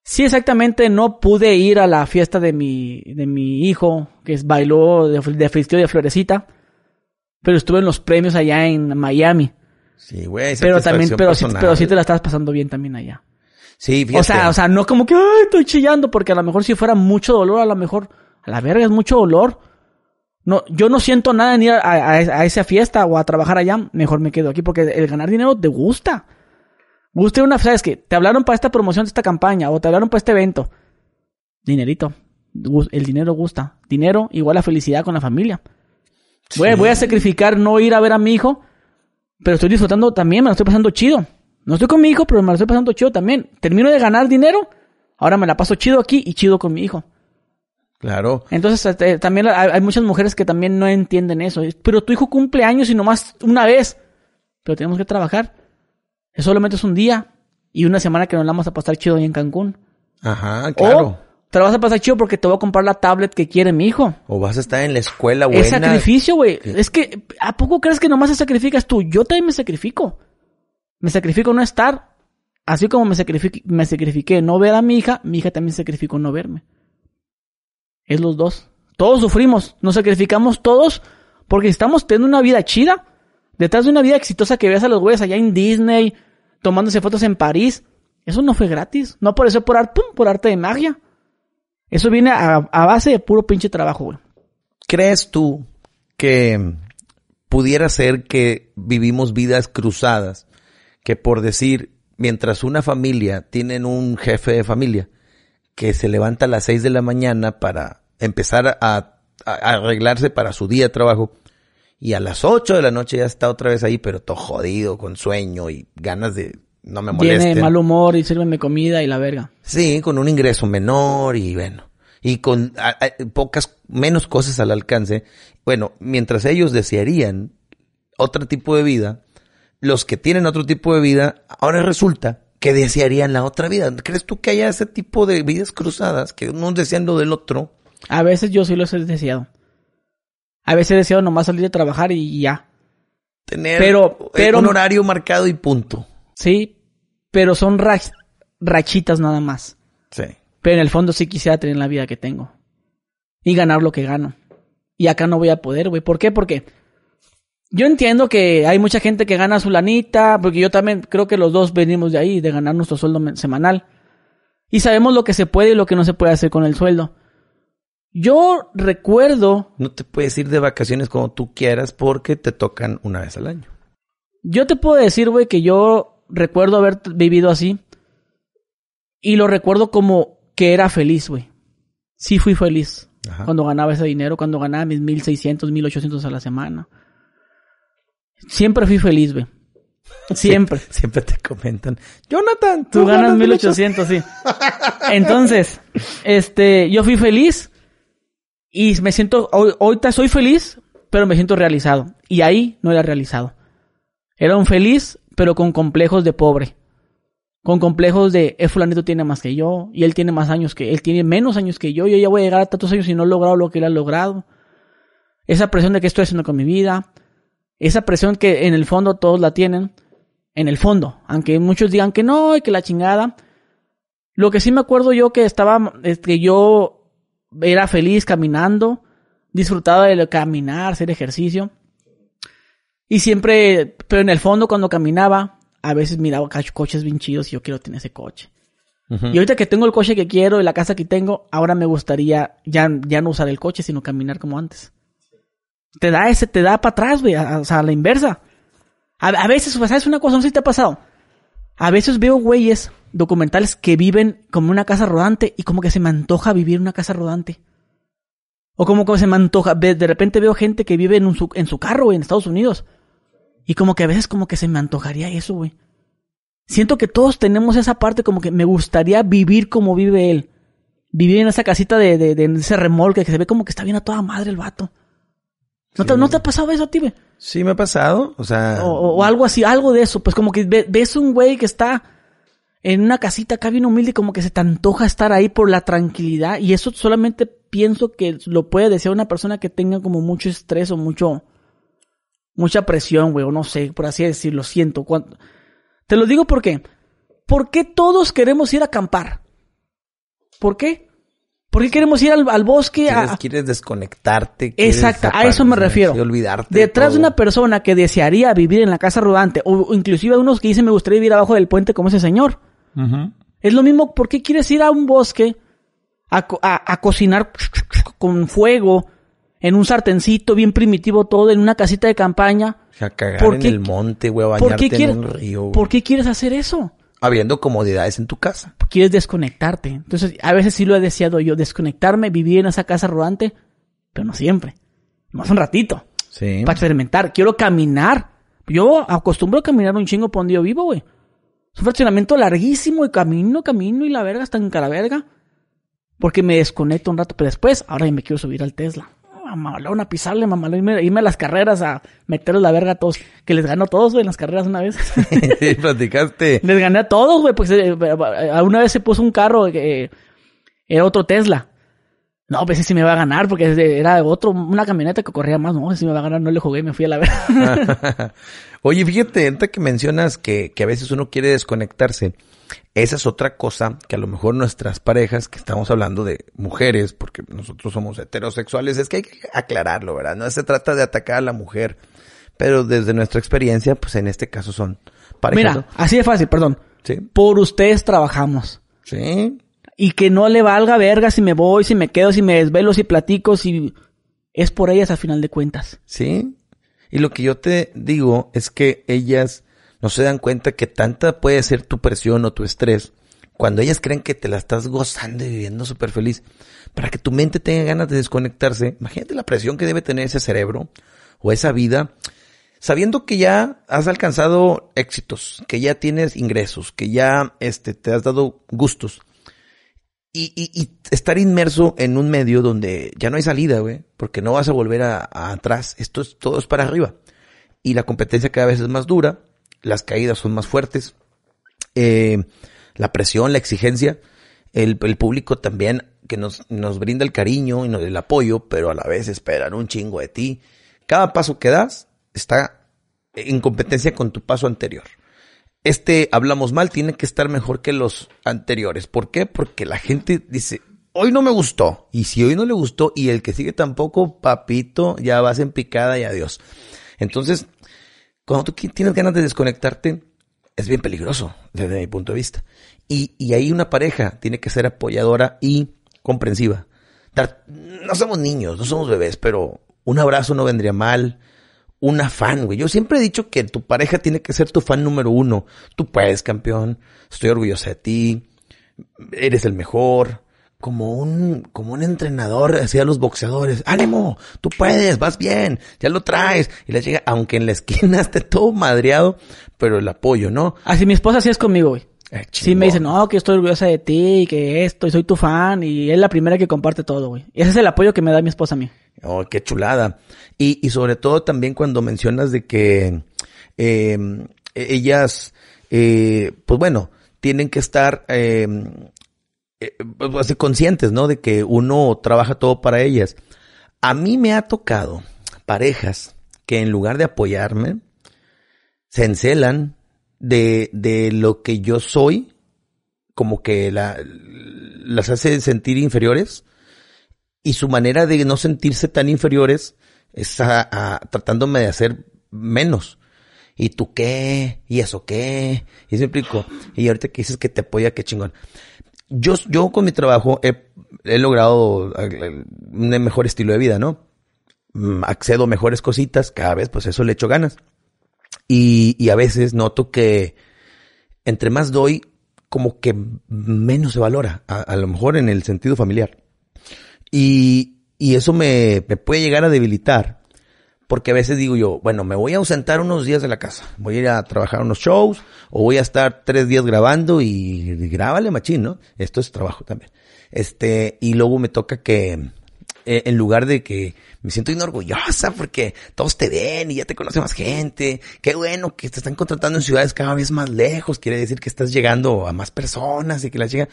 sí exactamente no pude ir a la fiesta de mi, de mi hijo, que es, bailó de, de de Florecita, pero estuve en los premios allá en Miami. Sí, güey. Pero también, pero sí, pero sí te la estás pasando bien también allá. Sí, fíjate. O sea, o sea, no como que, ay, estoy chillando, porque a lo mejor si fuera mucho dolor, a lo mejor, a la verga es mucho dolor. No, yo no siento nada en ir a, a- a esa fiesta o a trabajar allá, mejor me quedo aquí, porque el ganar dinero te gusta. Gusta una, sabes que te hablaron para esta promoción de esta campaña, o te hablaron para este evento. Dinerito. El dinero gusta. Dinero igual a felicidad con la familia. Voy, a- voy a sacrificar no ir a ver a mi hijo, pero estoy disfrutando también, me lo estoy pasando chido. No estoy con mi hijo, pero me lo estoy pasando chido también. Termino de ganar dinero, Ahora me la paso chido aquí y chido con mi hijo. Claro. Entonces, este, también hay, muchas mujeres que también no entienden eso. Pero tu hijo cumple años y nomás una vez. Pero tenemos que trabajar. Eso solamente es un día y una semana que nos la vamos a pasar chido ahí en Cancún. Ajá, claro. O te la vas a pasar chido porque te voy a comprar la tablet que quiere mi hijo. O vas a estar en la escuela buena. Es sacrificio, güey. Es que, ¿a poco crees que nomás te sacrificas tú? Yo también me sacrifico. Me sacrifico no estar. Así como me, sacrifiqué, me sacrifiqué no ver a mi hija, mi hija también sacrificó no verme. Es los dos. Todos sufrimos. Nos sacrificamos todos porque estamos teniendo una vida chida. Detrás de una vida exitosa que veas a los güeyes allá en Disney, tomándose fotos en París. Eso no fue gratis. No eso por, arte, por arte de magia. Eso viene a, a base de puro pinche trabajo, güey. ¿Crees tú que pudiera ser que vivimos vidas cruzadas? Que por decir, mientras una familia tienen un jefe de familia que se levanta a las 6 de la mañana para empezar a, arreglarse para su día de trabajo y a las 8 de la noche ya está otra vez ahí, pero todo jodido, con sueño y ganas de no me molesten. Viene de mal humor y sírveme comida y la verga. Sí, con un ingreso menor y bueno, y con a, a, pocas, menos cosas al alcance. Bueno, mientras ellos desearían otro tipo de vida, los que tienen otro tipo de vida, ahora resulta que desearían la otra vida. ¿Crees tú que haya ese tipo de vidas cruzadas, que unos desean lo del otro? A veces yo sí los he deseado. A veces he deseado nomás salir de trabajar y ya. Tener Pero- pero- un horario marcado y punto. Sí, pero son rach- rachitas nada más. Sí. Pero en el fondo sí quisiera tener la vida que tengo. Y ganar lo que gano. Y acá no voy a poder, güey. ¿Por qué? Porque yo entiendo que hay mucha gente que gana su lanita, porque yo también creo que los dos venimos de ahí, de ganar nuestro sueldo semanal. Y sabemos lo que se puede y lo que no se puede hacer con el sueldo. Yo recuerdo, No te puedes ir de vacaciones como tú quieras porque te tocan una vez al año. yo te puedo decir, güey, que yo recuerdo haber vivido así. Y lo recuerdo como que era feliz, güey. Sí fui feliz. Ajá. cuando ganaba ese dinero, cuando ganaba mis 1600, 1800 a la semana. Siempre fui feliz, güey. Siempre. Siempre te comentan, Jonathan, Tú ganas 1800, sí. Entonces, este, yo fui feliz y me siento, hoy, ahorita soy feliz, pero me siento realizado. Y ahí no era realizado. Era un feliz, pero con complejos de pobre. Con complejos de, el fulanito tiene más que yo, y él tiene más años que, él tiene menos años que yo, yo ya voy a llegar a tantos años y no he logrado lo que él ha logrado. Esa presión de qué estoy haciendo con mi vida. Esa presión que en el fondo todos la tienen. En el fondo. Aunque muchos digan que no, y que la chingada. Lo que sí me acuerdo yo que estaba, es que yo era feliz caminando, disfrutaba de caminar, hacer ejercicio. Y siempre, pero en el fondo cuando caminaba, a veces miraba coches bien chidos y yo quiero tener ese coche. Y ahorita que tengo el coche que quiero y la casa que tengo, ahora me gustaría ya, ya no usar el coche, sino caminar como antes. Te da ese, te da para atrás, güey, o sea, a la inversa. A, a veces, ¿sabes una cosa? No sé si te ha pasado. A veces veo güeyes documentales que viven como una casa rodante y como que se me antoja vivir una casa rodante. O como que se me antoja, de repente veo gente que vive en, un su, en su carro, güey, en Estados Unidos. Y como que a veces como que se me antojaría eso, güey. Siento que todos tenemos esa parte como que me gustaría vivir como vive él. Vivir en esa casita de, de, de ese remolque que se ve como que está bien a toda madre el vato. ¿No, te, ¿no te ha pasado eso a ti, güey? Sí me ha pasado, o sea... O, algo así, algo de eso. Pues como que ve- ves un güey que está en una casita acá bien humilde y como que se te antoja estar ahí por la tranquilidad. Y eso solamente pienso que lo puede desear una persona que tenga como mucho estrés o mucho... Mucha presión, güey, o no sé, por así decirlo, siento. Cuando... Te lo digo porque... ¿Por qué todos queremos ir a acampar? ¿Por qué? ¿Por qué queremos ir al, al bosque a, Quieres, quieres desconectarte. quieres Exacto, a eso me refiero. sí, olvidarte. Detrás de una persona que desearía vivir en la casa rodante, o o inclusive unos que dicen me gustaría vivir abajo del puente como ese señor. Es lo mismo, ¿por qué quieres ir a un bosque a, co- a- a cocinar con fuego, en un sartencito bien primitivo todo, en una casita de campaña? A cagar ¿Por en qué- el monte, güey, a ¿Por bañarte qué, quieres, en un río. ¿Por qué quieres hacer eso? Habiendo comodidades en tu casa. Quieres desconectarte. Entonces, a veces sí lo he deseado yo, desconectarme, vivir en esa casa rodante, pero no siempre. Más un ratito. Sí. para experimentar. Quiero caminar. Yo acostumbro a caminar un chingo por donde yo vivo, güey. Es un fraccionamiento larguísimo y camino, camino y la verga hasta en cara verga. Porque me desconecto un rato, pero después, ahora ya me quiero subir al Tesla. Mamalón, a pisarle, mamalón, irme, irme a las carreras a meterles la verga a todos. Que les ganó a todos, güey, en las carreras una vez. Sí, platicaste. les gané a todos, güey, porque se- eh, una vez se puso un carro que era otro Tesla. No, pues sí me va a ganar, porque era otro, una camioneta que corría más. No, sí me va a ganar, no le jugué, me fui a la verga. Oye, fíjate, ahorita que mencionas que, que a veces uno quiere desconectarse, esa es otra cosa que a lo mejor nuestras parejas, que estamos hablando de mujeres, porque nosotros somos heterosexuales, es que hay que aclararlo, ¿verdad? No se trata de atacar a la mujer, pero desde nuestra experiencia, pues en este caso son parejas. Mira, así de fácil, perdón. Sí. Por ustedes trabajamos. Sí. Y que no le valga verga si me voy, si me quedo, si me desvelo, si platico, si... Es por ellas a final de cuentas. Sí. Y lo que yo te digo es que ellas no se dan cuenta que tanta puede ser tu presión o tu estrés cuando ellas creen que te la estás gozando y viviendo súper feliz. Para que tu mente tenga ganas de desconectarse, imagínate la presión que debe tener ese cerebro o esa vida, sabiendo que ya has alcanzado éxitos, que ya tienes ingresos, que ya este, te has dado gustos. Y, y, y estar inmerso en un medio donde ya no hay salida, güey, porque no vas a volver a, atrás. Esto es, todo es para arriba. Y la competencia cada vez es más dura, las caídas son más fuertes, eh, la presión, la exigencia, el, el público también que nos, nos brinda el cariño y nos, el apoyo, pero a la vez esperan un chingo de ti. Cada paso que das está en competencia con tu paso anterior este hablamos mal tiene que estar mejor que los anteriores. ¿Por qué? Porque la gente dice, hoy no me gustó. Y si hoy no le gustó y el que sigue tampoco, papito, ya vas en picada y adiós. Entonces, cuando tú tienes ganas de desconectarte, es bien peligroso desde mi punto de vista. Y, ahí una pareja tiene que ser apoyadora y comprensiva. No somos niños, no somos bebés, pero un abrazo no vendría mal una fan, güey. Yo siempre he dicho que tu pareja tiene que ser tu fan número uno. Tú puedes, campeón. Estoy orgullosa de ti. Eres el mejor. Como un, como un entrenador hacía los boxeadores. ánimo, tú puedes, vas bien, ya lo traes. Y le llega, aunque en la esquina esté todo madreado, pero el apoyo, ¿no? Así mi esposa sí es conmigo, güey. Eh, Sí me dice, chingón. no, que estoy orgullosa de ti, y que esto, y soy tu fan, y es la primera que comparte todo, güey. Ese es el apoyo que me da mi esposa a mí. Oh, qué chulada. Y, y sobre todo también cuando mencionas de que eh, ellas, eh, pues bueno, tienen que estar eh, eh, pues, conscientes, ¿no? De que uno trabaja todo para ellas. A mí me ha tocado parejas que en lugar de apoyarme, se encelan de, de lo que yo soy, como que la, las hace sentir inferiores y su manera de no sentirse tan inferiores es tratándome de hacer menos. ¿Y tú qué? ¿Y eso qué? Y se explico. Y ahorita que dices que te apoya, qué chingón. Yo, yo con mi trabajo he, he logrado eh, un mejor estilo de vida, ¿no? Mm, Accedo a mejores cositas, cada vez pues eso le echo ganas. Y, y a veces noto que entre más doy, como que menos se valora, a, lo mejor en el sentido familiar. Y, y eso me, me puede llegar a debilitar. Porque a veces digo yo, bueno, me voy a ausentar unos días de la casa. Voy a ir a trabajar unos shows o voy a estar tres días grabando y, y grábale machín, ¿no? Esto es trabajo también. Este, y luego me toca que, eh, en lugar de que me siento bien orgullosa porque todos te ven y ya te conoce más gente. Qué bueno que te están contratando en ciudades cada vez más lejos. Quiere decir que estás llegando a más personas y que la llega.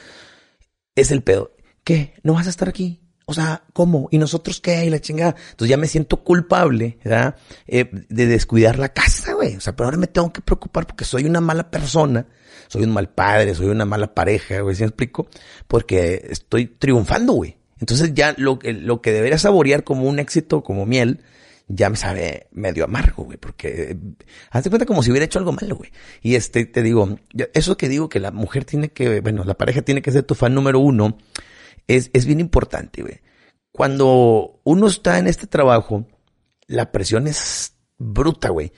Es el pedo. ¿Qué? ¿No vas a estar aquí? O sea, ¿cómo? ¿Y nosotros qué? Y la chingada. Entonces ya me siento culpable, ¿verdad? Eh, de descuidar la casa, güey. O sea, pero ahora me tengo que preocupar porque soy una mala persona. Soy un mal padre, soy una mala pareja, güey. ¿Sí me explico? Porque estoy triunfando, güey. Entonces ya lo, que- lo que debería saborear como un éxito, como miel, ya me sabe medio amargo, güey, porque eh, hazte cuenta como si hubiera hecho algo malo, güey. Y este, te digo, eso que digo que la mujer tiene que, bueno, la pareja tiene que ser tu fan número uno, es, es bien importante, güey. Cuando uno está en este trabajo, la presión es bruta, güey.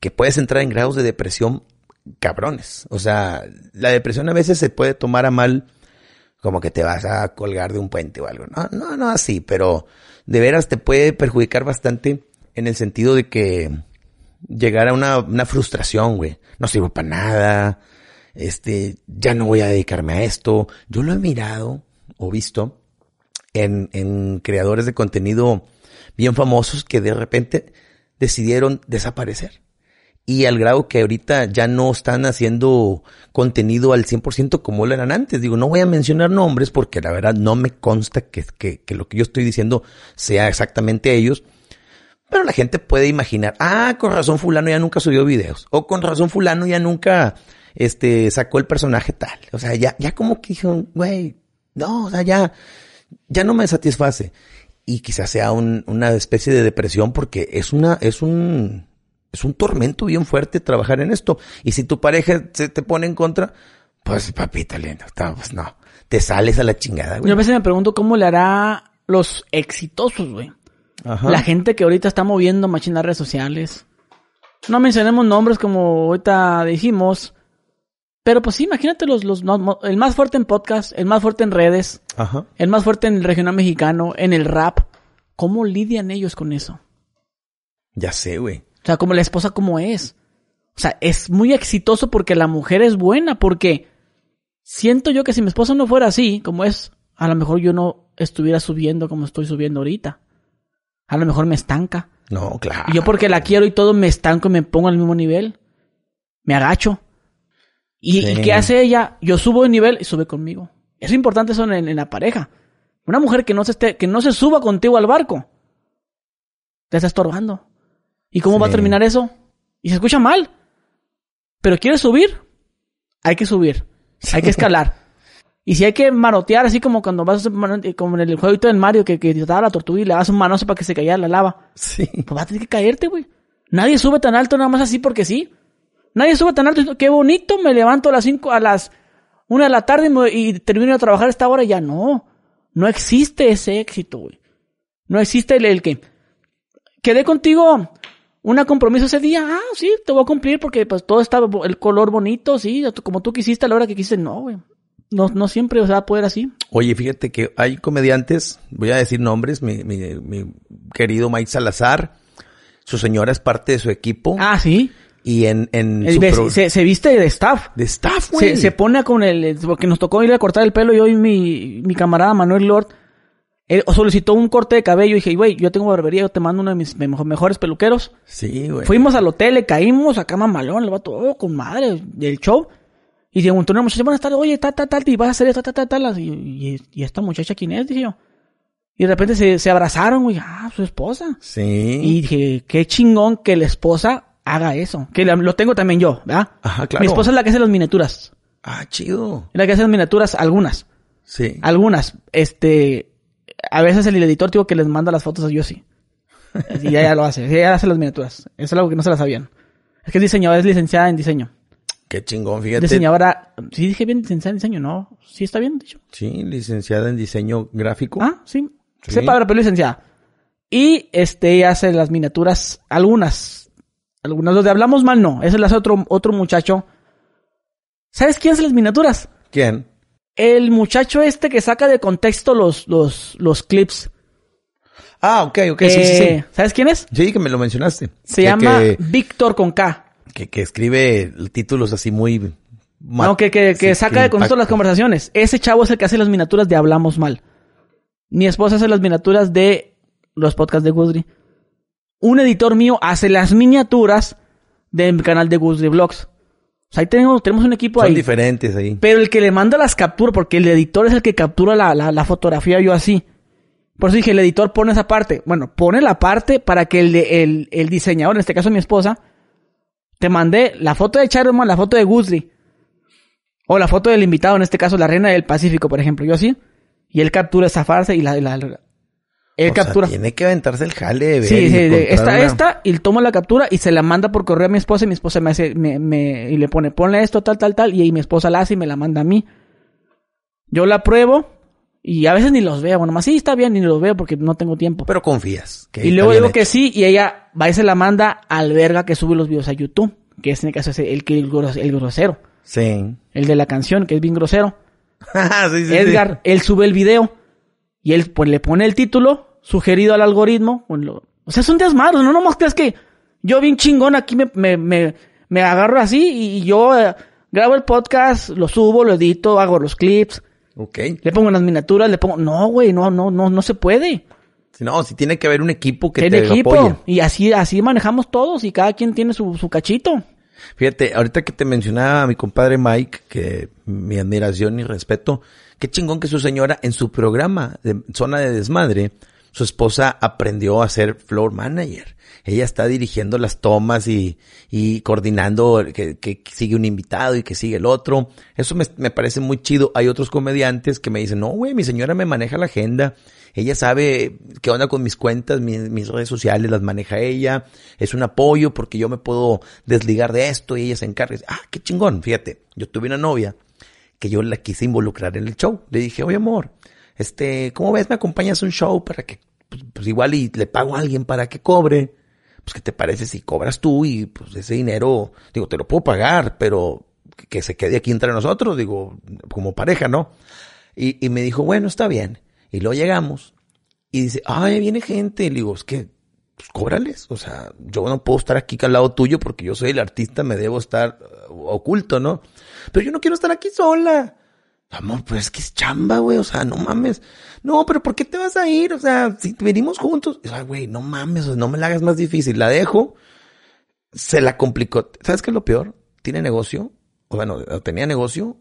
Que puedes entrar en grados de depresión cabrones. O sea, la depresión a veces se puede tomar a mal como que te vas a colgar de un puente o algo. No, no, no así, pero de veras te puede perjudicar bastante en el sentido de que llegar a una, una frustración, güey. No sirvo para nada. este, ya no voy a dedicarme a esto. Yo lo he mirado o visto en, en creadores de contenido bien famosos que de repente decidieron desaparecer. Y al grado que ahorita ya no están haciendo contenido al 100% como lo eran antes. Digo, no voy a mencionar nombres porque la verdad no me consta que, que, lo que yo estoy diciendo sea exactamente ellos. Pero la gente puede imaginar, ah, con razón fulano ya nunca subió videos. O con razón fulano ya nunca, este, sacó el personaje tal. O sea, ya, ya como que dijeron, güey, no, o sea, ya, ya no me satisface. Y quizás sea un, una especie de depresión porque es una, es un, es un tormento bien fuerte trabajar en esto. Y si tu pareja se te pone en contra, pues papita linda, pues no, te sales a la chingada, güey. Yo a veces me pregunto cómo le hará los exitosos, güey. Ajá. La gente que ahorita está moviendo machín las redes sociales. No mencionemos nombres como ahorita dijimos. Pero pues sí, imagínate los, los, no- el más fuerte en podcast, el más fuerte en redes, Ajá. el más fuerte en el regional mexicano, en el rap. ¿Cómo lidian ellos con eso? Ya sé, güey. O sea, como la esposa como es. O sea, es muy exitoso porque la mujer es buena, porque siento yo que si mi esposa no fuera así, como es, a lo mejor yo no estuviera subiendo como estoy subiendo ahorita. A lo mejor me estanca. No, claro. Y yo porque la quiero y todo me estanco y me pongo al mismo nivel. Me agacho. ¿Y, Sí. ¿y qué hace ella? Yo subo de nivel y sube conmigo. Es importante eso en, en la pareja. Una mujer que no se esté, que no se suba contigo al barco. Te está estorbando. ¿Y cómo va a terminar eso? Y se escucha mal. Pero quieres subir, hay que subir. Hay que escalar. Y si hay que manotear, así como cuando vas a hacer mano- como en el jueguito del Mario, que, que te daba la tortuga y le das un manoso para que se caiga la lava. Sí. Pues va a tener que caerte, güey. Nadie sube tan alto nada más así porque sí. Nadie sube tan alto. Qué bonito, me levanto a las 5, a las 1 de la tarde y, me- y termino de trabajar a esta hora. Ya no. No existe ese éxito, güey. No existe el, el que quedé contigo una compromiso ese día. Ah, sí, te voy a cumplir porque pues todo está el color bonito, sí, como tú quisiste a la hora que quisiste. No, güey. No, no siempre se va a poder así. Oye, fíjate que hay comediantes, voy a decir nombres, mi, mi, mi querido Mike Salazar, su señora es parte de su equipo Ah, sí. y en, en su ves, pro- se, se viste de staff. de staff, güey. Se, se pone con el, porque nos tocó ir a cortar el pelo, yo y mi, mi camarada Manuel Lord, él solicitó un corte de cabello y dije, güey, yo tengo barbería, yo te mando uno de mis me- mejores peluqueros. Sí, güey. Fuimos al hotel, le caímos, acá mamalón, el vato, oh, con madre, del show. Y preguntó una muchacha, buenas tardes, oye, tal, tal, tal, y vas a hacer esto, tal, tal, tal. Y, y, y esta muchacha, ¿quién es? Dije yo. Y de repente se, se abrazaron, güey, ah, su esposa. Sí. Y dije, qué chingón que la esposa haga eso. Que la- lo tengo también yo, ¿verdad? Ajá, claro. Mi esposa es la que hace las miniaturas. Ah, chido. Es la que hace las miniaturas, algunas. Sí. Algunas. Este, a veces el editor digo que les manda las fotos a Yossi. Y ella ya lo hace. Ella hace las miniaturas. Eso es algo que no se las sabían. Es que es diseñadora, es licenciada en diseño. Qué chingón, fíjate. Diseñadora, sí dije bien licenciada en diseño, ¿no? Sí está bien dicho. Sí, licenciada en diseño gráfico. Ah, sí. Sí. Sepa, pero licenciada. Y este, ella hace las miniaturas, algunas. Algunas, los de hablamos mal no. Ese las hace otro, otro muchacho. ¿Sabes quién hace las miniaturas? ¿Quién? El muchacho este que saca de contexto los, los, los clips. Ah, ok, ok, sí, sí, Eh, sí. ¿Sabes quién es? Sí, que me lo mencionaste. Se Que- llama Que, Víctor con K. que, que escribe títulos así muy... No, que, que, sí, saca de contexto las conversaciones. Ese chavo es el que hace las miniaturas de Hablamos Mal. Mi esposa hace las miniaturas de los podcasts de Gusri. Un editor mío hace las miniaturas del canal de Gusri Vlogs. O sea, ahí tenemos, tenemos un equipo Son ahí. diferentes ahí. Pero el que le manda las capturas, porque el editor es el que captura la, la, la fotografía, yo así. Por eso dije, el editor pone esa parte. Bueno, pone la parte para que el, el, el diseñador, en este caso mi esposa, te mandé la foto de Charman, la foto de Gusli. O la foto del invitado, en este caso la reina del Pacífico, por ejemplo, yo así. Y él captura esa farsa y la... la- la- él O sea, captura. tiene que aventarse el jale de ver Sí, sí, encontrar esta, una- esta, y toma la captura y se la manda por correo a mi esposa y mi esposa me hace, me, me, y le pone, ponle esto, tal, tal, tal, y ahí mi esposa la hace y me la manda a mí. Yo la pruebo y a veces ni los veo, bueno, más sí está bien, ni los veo porque no tengo tiempo. Pero confías. que y está luego digo que sí y ella va y se la manda al verga que sube los videos a YouTube, que es en el caso el, que- el, el grosero, Sí. el de la canción, que es bien grosero. Sí, sí, sí. Edgar, él sube el video y él pues le pone el título sugerido al algoritmo. O sea, es un desmadre, no nomás crees que yo bien chingón aquí me, me, me, me agarro así y, y yo eh, grabo el podcast, lo subo, lo edito, hago los clips, Ok. le pongo las miniaturas, le pongo, no, güey, no, no, no, no se puede. Si no, si tiene que haber un equipo que Tiene te equipo. apoye. Y así, así manejamos todos y cada quien tiene su, su cachito. Fíjate, ahorita que te mencionaba a mi compadre Mike, que mi admiración y respeto, qué chingón que su señora en su programa de Zona de Desmadre, su esposa aprendió a ser floor manager. Ella está dirigiendo las tomas y, y coordinando que, que sigue un invitado y que sigue el otro. Eso me, me parece muy chido. Hay otros comediantes que me dicen, no, güey, mi señora me maneja la agenda. Ella sabe qué onda con mis cuentas, mis, mis redes sociales, las maneja ella. Es un apoyo porque yo me puedo desligar de esto y ella se encarga. Ah, qué chingón. Fíjate, yo tuve una novia que yo la quise involucrar en el show. Le dije, oye amor, este, ¿cómo ves? ¿Me acompañas a un show para que, pues, pues igual y le pago a alguien para que cobre? Pues, ¿qué te parece si cobras tú y pues ese dinero, digo, te lo puedo pagar, pero que- se quede aquí entre nosotros, digo, como pareja, ¿no? Y, y me dijo, bueno, está bien. Y luego llegamos y dice, ay, viene gente. Y le digo, es que, pues cóbrales. O sea, yo no puedo estar aquí al lado tuyo porque yo soy el artista, me debo estar uh, oculto, ¿no? Pero yo no quiero estar aquí sola. Amor, pero es que es chamba, güey. O sea, no mames. No, pero ¿por qué te vas a ir? O sea, si venimos juntos. Ay, güey, no mames, no me la hagas más difícil. La dejo. Se la complicó. ¿Sabes qué es lo peor? Tiene negocio. O bueno, tenía negocio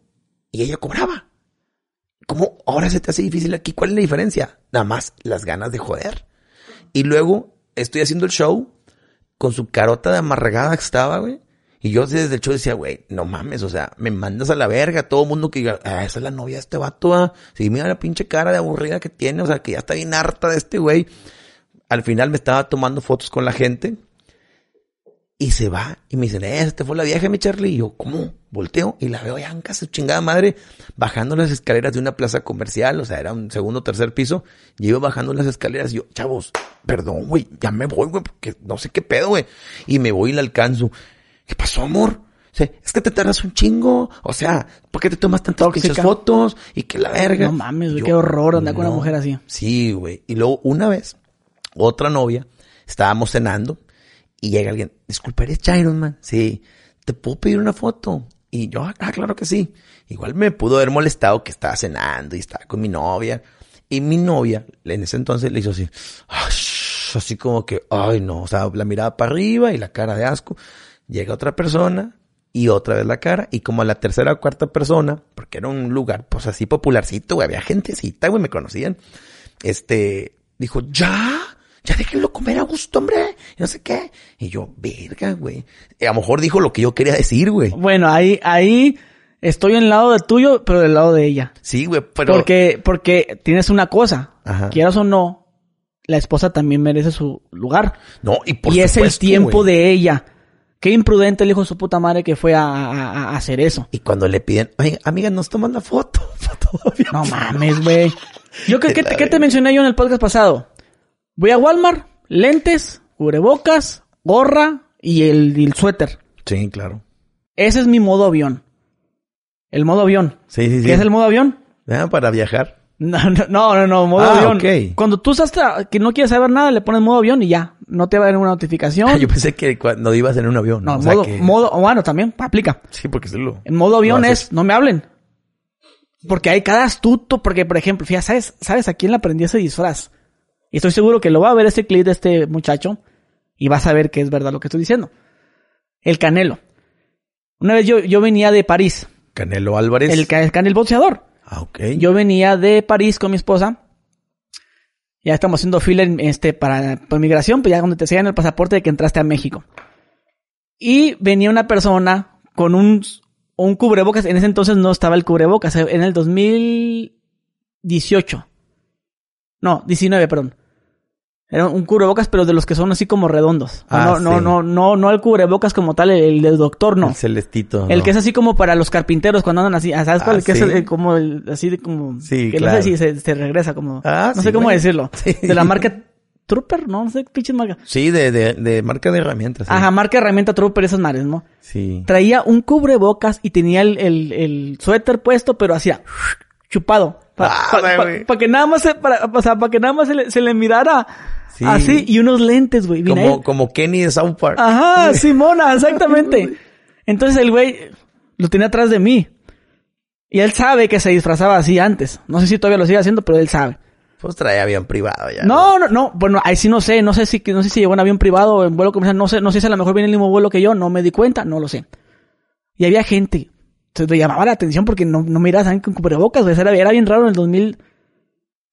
y ella cobraba. ¿Cómo ahora se te hace difícil aquí? ¿Cuál es la diferencia? Nada más las ganas de joder. Y luego estoy haciendo el show con su carota de amargada que estaba, güey. Y yo desde el show decía, güey, no mames, o sea, me mandas a la verga. Todo el mundo que diga, ah, esa es la novia de este vato, ah. Sí, mira la pinche cara de aburrida que tiene, o sea, que ya está bien harta de este güey. Al final me estaba tomando fotos con la gente. Y se va y me dicen, eh, esta fue la vieja, mi Charlie. Y yo, ¿cómo? Volteo y la veo ya en casa, chingada madre, bajando las escaleras de una plaza comercial, o sea, era un segundo tercer piso. Y iba bajando las escaleras y yo, chavos, perdón, güey, ya me voy, güey, porque no sé qué pedo, güey. Y me voy y la alcanzo. ¿Qué pasó, amor? Es que te tardas un chingo. O sea, ¿por qué te tomas tantas pinches fotos? Y que la verga. No mames, güey, qué horror andar con una mujer así. Sí, güey. Y luego una vez, otra novia, estábamos cenando y llega alguien, disculpa, ¿eres Chiron Man? Sí, ¿te puedo pedir una foto? Y yo, ah, claro que sí. Igual me pudo haber molestado que estaba cenando y estaba con mi novia. Y mi novia, en ese entonces, le hizo así, "Ah, shh", así como que, ay no, o sea, la mirada para arriba y la cara de asco. Llega otra persona y otra vez la cara. Y como a la tercera o cuarta persona, porque era un lugar, pues así popularcito, güey, había gentecita, güey, me conocían. Este, dijo, ya, ya déjenlo comer a gusto, hombre. Y no sé qué. Y yo, verga, güey. A lo mejor dijo lo que yo quería decir, güey. Bueno, ahí, ahí estoy en el lado de tuyo, pero del lado de ella. Sí, güey, pero. Porque, porque tienes una cosa, Ajá. quieras o no, la esposa también merece su lugar. No, y por y es el tiempo de ella. Qué imprudente el hijo de su puta madre que fue a, a- a hacer eso. Y cuando le piden, oye, amiga, nos toman la foto. No mames, güey. Yo, ¿qué, qué, La qué te mencioné yo en el podcast pasado? Voy a Walmart, lentes, cubrebocas, gorra y el, y el suéter. Sí, claro. Ese es mi modo avión. El modo avión. Sí, sí, sí. ¿Qué es el modo avión? Ah, para viajar. No, no, no, no, modo Ah, avión. ok. Cuando tú estás que no quieres saber nada, le pones modo avión y ya. No te va a dar ninguna notificación. Yo pensé que cuando ibas en un avión. no, o sea modo, que- modo, bueno, también aplica. Sí, porque se lo. En modo avión es, no me hablen. Porque hay cada astuto, porque por ejemplo, fíjate, ¿sabes, ¿sabes a quién le aprendí ese disfraz? Y estoy seguro que lo va a ver este clip de este muchacho y va a saber que es verdad lo que estoy diciendo. El Canelo. Una vez yo, yo venía de París, Canelo Álvarez. el, el Canelo boxeador. Ah, ok. Yo venía de París con mi esposa. Ya estamos haciendo fila en, este, para, migración, pues ya cuando te sellan el pasaporte de que entraste a México. Y venía una persona con un, un cubrebocas. En ese entonces no estaba el cubrebocas. En el 2018. No, 19, perdón. Era un cubrebocas, pero de los que son así como redondos. Ah, no, no, sí. no, no, no el cubrebocas como tal, el, el del doctor, no. El celestito. El ¿no? que es así como para los carpinteros cuando andan así, ah, ¿sabes cuál? Ah, El que es el- como el- así de como Sí, que claro. no sé si se, se regresa como Ah, no sé cómo güey. decirlo. Sí. De la marca Trooper, no, no sé qué pinche marca. Sí, de, de, de marca de herramientas. sí. Ajá, marca herramienta Trooper esas madres, ¿no? Sí. Traía un cubrebocas y tenía el, el, el suéter puesto, pero hacía chupado. Para Ah, que nada más se, para, o sea, para que nada más se le, se le mirara Sí. así y unos lentes, güey. Ahí. Como, como Kenny de South Park. Ajá, Simona, exactamente. Entonces el güey, Lo tenía atrás de mí. Y él sabe que se disfrazaba así antes. No sé si todavía lo sigue haciendo, pero él sabe. Pues traía avión privado ya. No, no, no. Bueno, ahí sí no sé. No sé si, no sé si llegó en avión privado o en vuelo comercial. No sé, no sé si a lo mejor viene el mismo vuelo que yo. No me di cuenta. No lo sé. Y había gente. Se le llamaba la atención porque no, no miras ¿saben? con cubrebocas. Era, era bien raro en el 2000.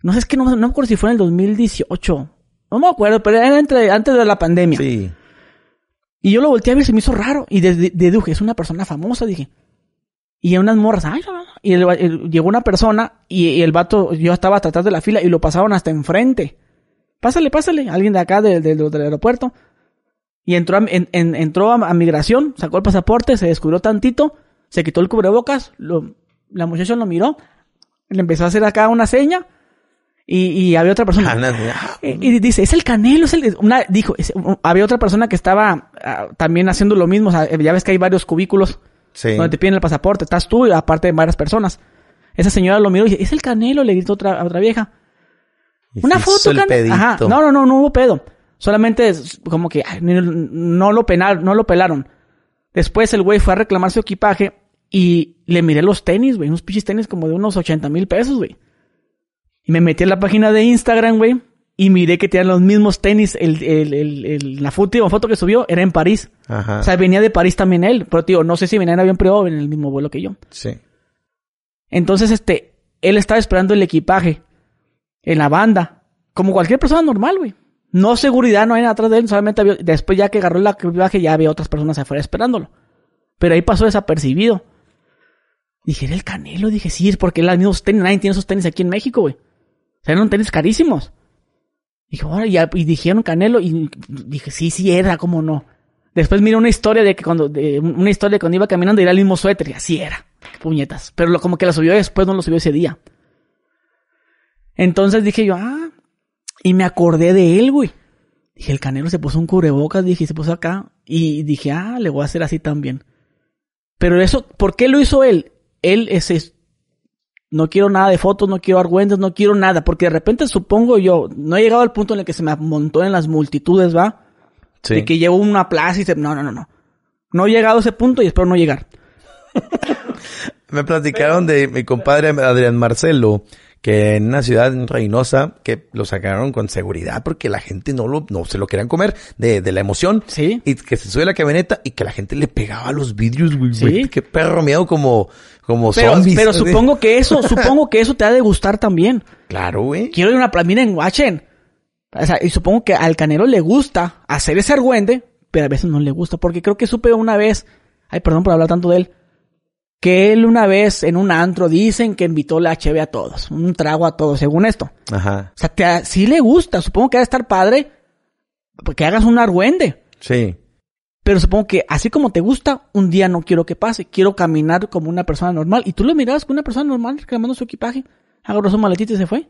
No sé, es que no, no me acuerdo si fue en el 2018. No me acuerdo, pero era entre, antes de la pandemia. Sí. Y yo lo volteé a ver y se me hizo raro. Y de- de- deduje, es una persona famosa, dije. Y unas morras, ay, no, no, no. y el- el- llegó una persona y, y el vato, yo estaba atrás de la fila y lo pasaron hasta enfrente. Pásale, pásale, alguien de acá del, del- del aeropuerto. Y entró, a, en- en- entró a, a migración, sacó el pasaporte, se descubrió tantito, se quitó el cubrebocas, lo, la muchacha lo miró, le empezó a hacer acá una seña y, y había otra persona. Ah, Y dice, es el Canelo, es el... Una, dijo, es- había otra persona que estaba ah, también haciendo lo mismo. O sea, ya ves que hay varios cubículos Sí. donde te piden el pasaporte. Estás tú y aparte de varias personas. Esa señora lo miró y dice, es el Canelo, le gritó otra, a otra vieja. Y Una foto, Canelo. Ajá. No, no, no, no hubo pedo. Solamente es como que ay, no, no lo penaron, no lo pelaron. Después el güey fue a reclamar su equipaje y le miré los tenis, güey. Unos pinches tenis como de unos 80 mil pesos, güey. Y me metí en la página de Instagram, güey. Y miré que tenían los mismos tenis. El, el, el, la última foto que subió era en París. Ajá. O sea, venía de París también él. Pero, tío, no sé si venía en avión privado o en el mismo vuelo que yo. sí. Entonces, este, él estaba esperando el equipaje en la banda. Como cualquier persona normal, güey. No seguridad, no hay nada atrás de él. Solamente había, después ya que agarró el equipaje, ya había otras personas afuera esperándolo. Pero ahí pasó desapercibido. Dije, era el Canelo. Dije, sí, es porque él los mismos tenis. Nadie tiene esos tenis aquí en México, güey. Eran tenis carísimos. Dije, ahora, y, y dijeron Canelo. Y dije, sí, sí era, cómo no. Después miré una historia de que cuando, una historia de cuando iba caminando era el mismo suéter. Y así era. Puñetas. Pero lo, como que la subió después, no lo subió ese día. Entonces dije yo, ah. Y me acordé de él, güey. Dije, el canelo se puso un cubrebocas, dije, y se puso acá. Y dije, ah, le voy a hacer así también. Pero eso, ¿por qué lo hizo él? Él es- no quiero nada de fotos, no quiero argüendas, no quiero nada. Porque de repente supongo yo, no he llegado al punto en el que se me montó en las multitudes, ¿va? Sí. De que llevo una plaza y se... No, no, no, no. No he llegado a ese punto y espero no llegar. Me platicaron de mi compadre Adrián Marcelo, que en una ciudad en Reynosa, que lo sacaron con seguridad porque la gente no lo, no se lo querían comer de, de la emoción. Sí. Y que se sube a la camioneta y que la gente le pegaba a los vidrios, güey. Sí. güey. Qué perro miedo como, como Pero, zombies. pero supongo que eso, supongo que eso te ha de gustar también. Claro, güey. Quiero ir a una miren, guachen. O sea, y supongo que al canelo le gusta hacer ese argüende, pero a veces no le gusta, porque creo que supe una vez, ay, perdón por hablar tanto de él, que él una vez en un antro dicen que invitó la HB a todos, un trago a todos, según esto. Ajá. O sea, te, sí le gusta, supongo que va a estar padre, que hagas un argüende. Sí. Pero supongo que así como te gusta, un día no quiero que pase. Quiero caminar como una persona normal. Y tú lo mirabas con una persona normal reclamando su equipaje. Agarró su maletita y se fue.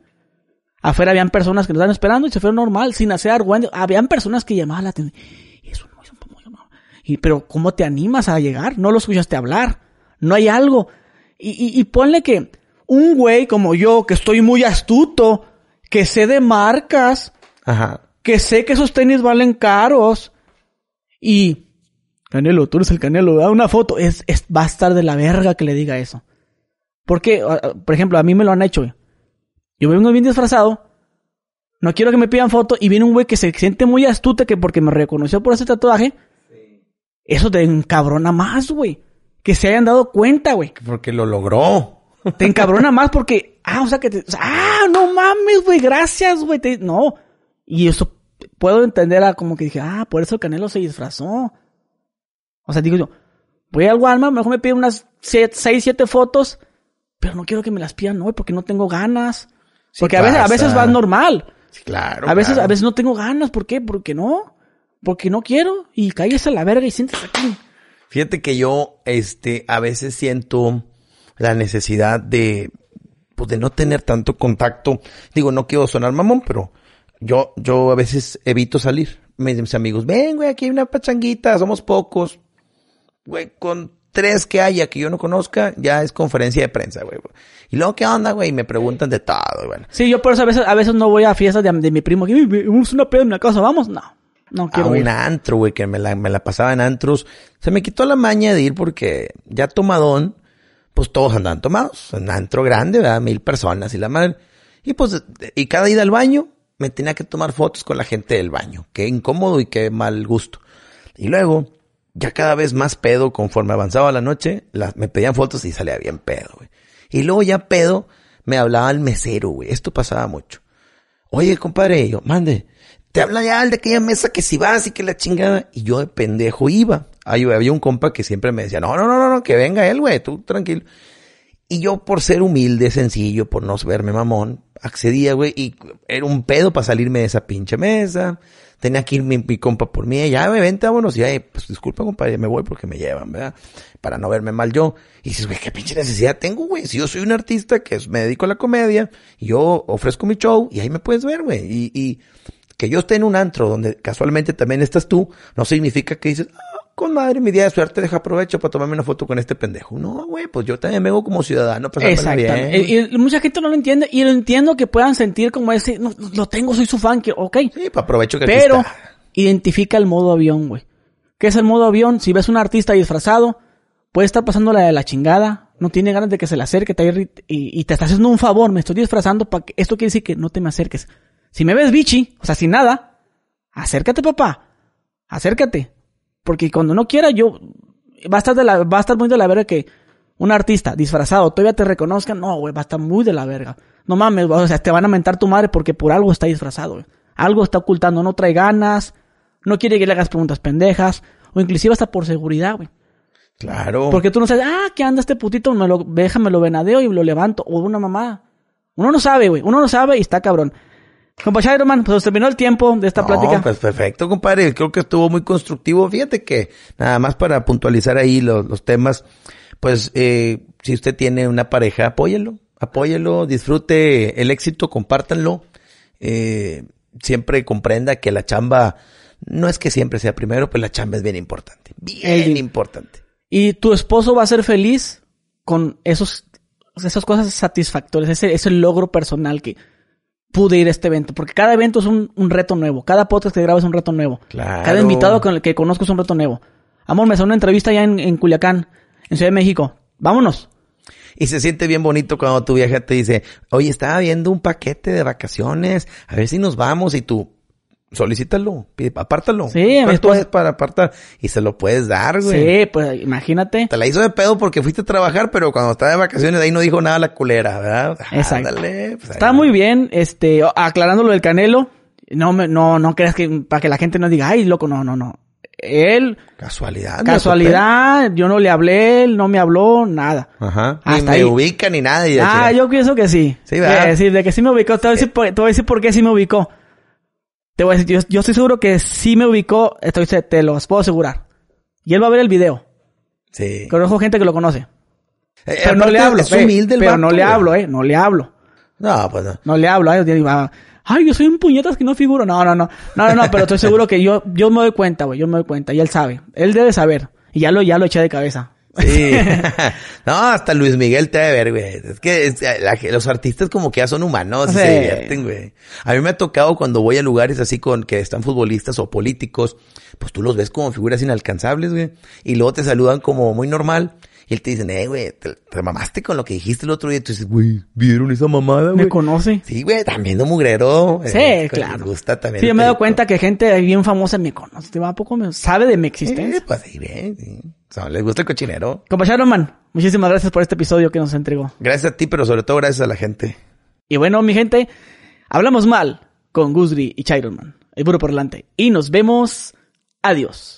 Afuera habían personas que lo estaban esperando y se fueron normal, sin hacer argüende. Habían personas que llamaban la atención. Eso no, eso no, no. Y, pero ¿cómo te animas a llegar? No lo escuchaste hablar. No hay algo. Y, y, y ponle que un güey como yo, que estoy muy astuto, que sé de marcas, Ajá. que sé que esos tenis valen caros. Y Canelo, tú eres el Canelo, da una foto. Es, es, va a estar de la verga que le diga eso. Porque, ah, ah, por ejemplo, a mí me lo han hecho. Yo vengo bien disfrazado. No quiero que me pidan foto. Y viene un güey que se siente muy astuto que porque me reconoció por ese tatuaje. Eso te encabrona más, güey. Que se hayan dado cuenta, güey. Porque lo logró. Te encabrona más porque, ah, o sea que te, o sea, ah, no mames, güey, gracias, güey, te- no. Y eso puedo entender a como que dije, ah, por eso el Canelo se disfrazó. O sea, digo yo, voy al Walmart, mejor me piden unas siete, seis, siete fotos, pero no quiero que me las pidan hoy porque no tengo ganas. Sí Porque a veces, a veces va normal. Sí, claro. A veces, claro. a veces no tengo ganas, ¿por qué? Porque no. Porque no quiero. Y cállese a la verga y siéntese aquí. Fíjate que yo, este, a veces siento la necesidad de, pues, de no tener tanto contacto. Digo, no quiero sonar mamón, pero yo, yo a veces evito salir. Mis, mis amigos, ven, güey, aquí hay una pachanguita, somos pocos. Güey, con tres que haya que yo no conozca, ya es conferencia de prensa, güey. Y luego, ¿qué onda, güey? Y me preguntan de todo, güey. Sí, yo por eso a veces, a veces no voy a fiestas de, mi primo. que, "Uy, Vamos a una peda en la casa, vamos. No. No a quiero un ir. antro, güey, que me la, me la pasaba en antros. Se me quitó la maña de ir porque ya tomadón, pues todos andaban tomados. En antro grande, ¿verdad? Mil personas y la madre. Y pues, y cada ida al baño, me tenía que tomar fotos con la gente del baño. Qué incómodo y qué mal gusto. Y luego, ya cada vez más pedo, conforme avanzaba la noche, la- me pedían fotos y salía bien pedo, güey. Y luego ya pedo, me hablaba el mesero, güey. Esto pasaba mucho. Oye, compadre, yo, mande, te habla ya de aquella mesa que si vas y que la chingada. Y yo de pendejo iba. Ahí había un compa que siempre me decía, no, no, no, no, que venga él, güey, tú tranquilo. Y yo por ser humilde, sencillo, por no verme mamón, accedía, güey, y era un pedo para salirme de esa pinche mesa. Tenía que ir mi, compa por mí, ya, me vente, vámonos. Y ya, pues disculpa, compadre, me voy porque me llevan, ¿verdad? Para no verme mal yo. Y dices, güey, qué pinche necesidad tengo, güey. Si yo soy un artista que me dedico a la comedia, yo ofrezco mi show, y ahí me puedes ver, güey. Y, y que yo esté en un antro donde casualmente también estás tú, no significa que dices, ah, con madre, mi día de suerte, deja aprovecho para tomarme una foto con este pendejo. No, güey, pues yo también vengo como ciudadano Exactamente. bien. Y, y mucha gente no lo entiende y lo entiendo que puedan sentir como ese, no, lo tengo, soy su fan, que, ok. Sí, para aprovecho que aquí Pero está. identifica el modo avión, güey. ¿Qué es el modo avión? Si ves un artista disfrazado, puede estar pasando la de la chingada, no tiene ganas de que se le acerque te irri- y, y te está haciendo un favor, me estoy disfrazando para que esto quiere decir que no te me acerques. Si me ves bichi, o sea, sin nada, acércate, papá. Acércate. Porque cuando no quiera, yo va a estar de la, va a estar muy de la verga que un artista disfrazado todavía te reconozca. No, güey, va a estar muy de la verga. No mames, o sea, te van a mentar tu madre porque por algo está disfrazado, güey. Algo está ocultando, no trae ganas, no quiere que le hagas preguntas pendejas, o inclusive hasta por seguridad, güey. Claro. Porque tú no sabes, ah, ¿qué anda este putito? Me lo, déjame lo venadeo y lo levanto. O una mamada. Uno no sabe, güey. Uno no sabe y está cabrón. Compa Chiroman, pues terminó el tiempo de esta No, plática. pues perfecto, compadre. Creo que estuvo muy constructivo. Fíjate que nada más para puntualizar ahí los, los temas, pues eh, si usted tiene una pareja, apóyelo, apóyelo, disfrute el éxito, compártanlo. Eh, siempre comprenda que la chamba no es que siempre sea primero, pero la chamba es bien importante. Bien El- importante. Y tu esposo va a ser feliz con esos, esas cosas satisfactorias, ese, ese logro personal que pude ir a este evento. Porque cada evento es un, un reto nuevo. Cada podcast que grabo es un reto nuevo. Claro. Cada invitado con el que conozco es un reto nuevo. Amor, me hace una entrevista ya en, en Culiacán, en Ciudad de México. Vámonos. Y se siente bien bonito cuando tu vieja te dice, oye, estaba viendo un paquete de vacaciones, a ver si nos vamos y tú, solicítalo, pide, apártalo. Sí, a mi ¿Cuánto esposa- es para apartar? Y se lo puedes dar, güey. Sí, pues imagínate. Te la hizo de pedo porque fuiste a trabajar, pero cuando estaba de vacaciones ahí no dijo nada la culera, ¿verdad? Exacto. Ándale, pues, Está ahí. muy bien, este, aclarando lo del Canelo. No, me, no, no creas que, para que la gente no diga, ay, loco, no, no, no. Él, Casualidad. casualidad, yo no le hablé, él no me habló, nada. Ajá. Ni Hasta me ahí. ubica ni nada. y Ah, yo pienso que sí. Sí, ¿verdad? Sí, de que sí me ubicó. Te voy a decir, por, te voy a decir por qué sí me ubicó. Te voy a decir, yo, yo estoy seguro que sí me ubicó, estoy, te lo puedo asegurar. Y él va a ver el video. Sí. Conozco gente que lo conoce. Eh, Pero no le hablo. Es eh, humilde el pero no le hablo, eh. No le hablo. No, pues no. No le hablo. Va, ay, yo soy un puñetas que no figuro. No, no, no. No, no, no, pero estoy seguro que yo, yo me doy cuenta, güey. Yo me doy cuenta. Y él sabe. Él debe saber. Y ya lo, ya lo eché de cabeza. Sí. no, hasta Luis Miguel te debe ver, güey. Es que es- la- los artistas como que ya son humanos y se divierten, güey. A mí me ha tocado cuando voy a lugares así con que están futbolistas o políticos, pues tú los ves como figuras inalcanzables, güey. Y luego te saludan como muy normal. Y él te dicen, eh, güey, te, te mamaste con lo que dijiste el otro día. Y tú dices, güey, ¿vieron esa mamada, güey? Me conoce. Sí, güey, también de mugrero. Sí, Eh, claro. Me gusta también. Sí, yo me he dado cuenta que gente bien famosa me conoce. ¿Te va a poco? Me, sabe de mi Eh, existencia. pues sí, bien, sí. O sea, les gusta el cochinero. Compañero Man, muchísimas gracias por este episodio que nos entregó. Gracias a ti, pero sobre todo gracias a la gente. Y bueno, mi gente, hablamos mal con Gusri y Chiron Man. El burro por delante. Y nos vemos. Adiós.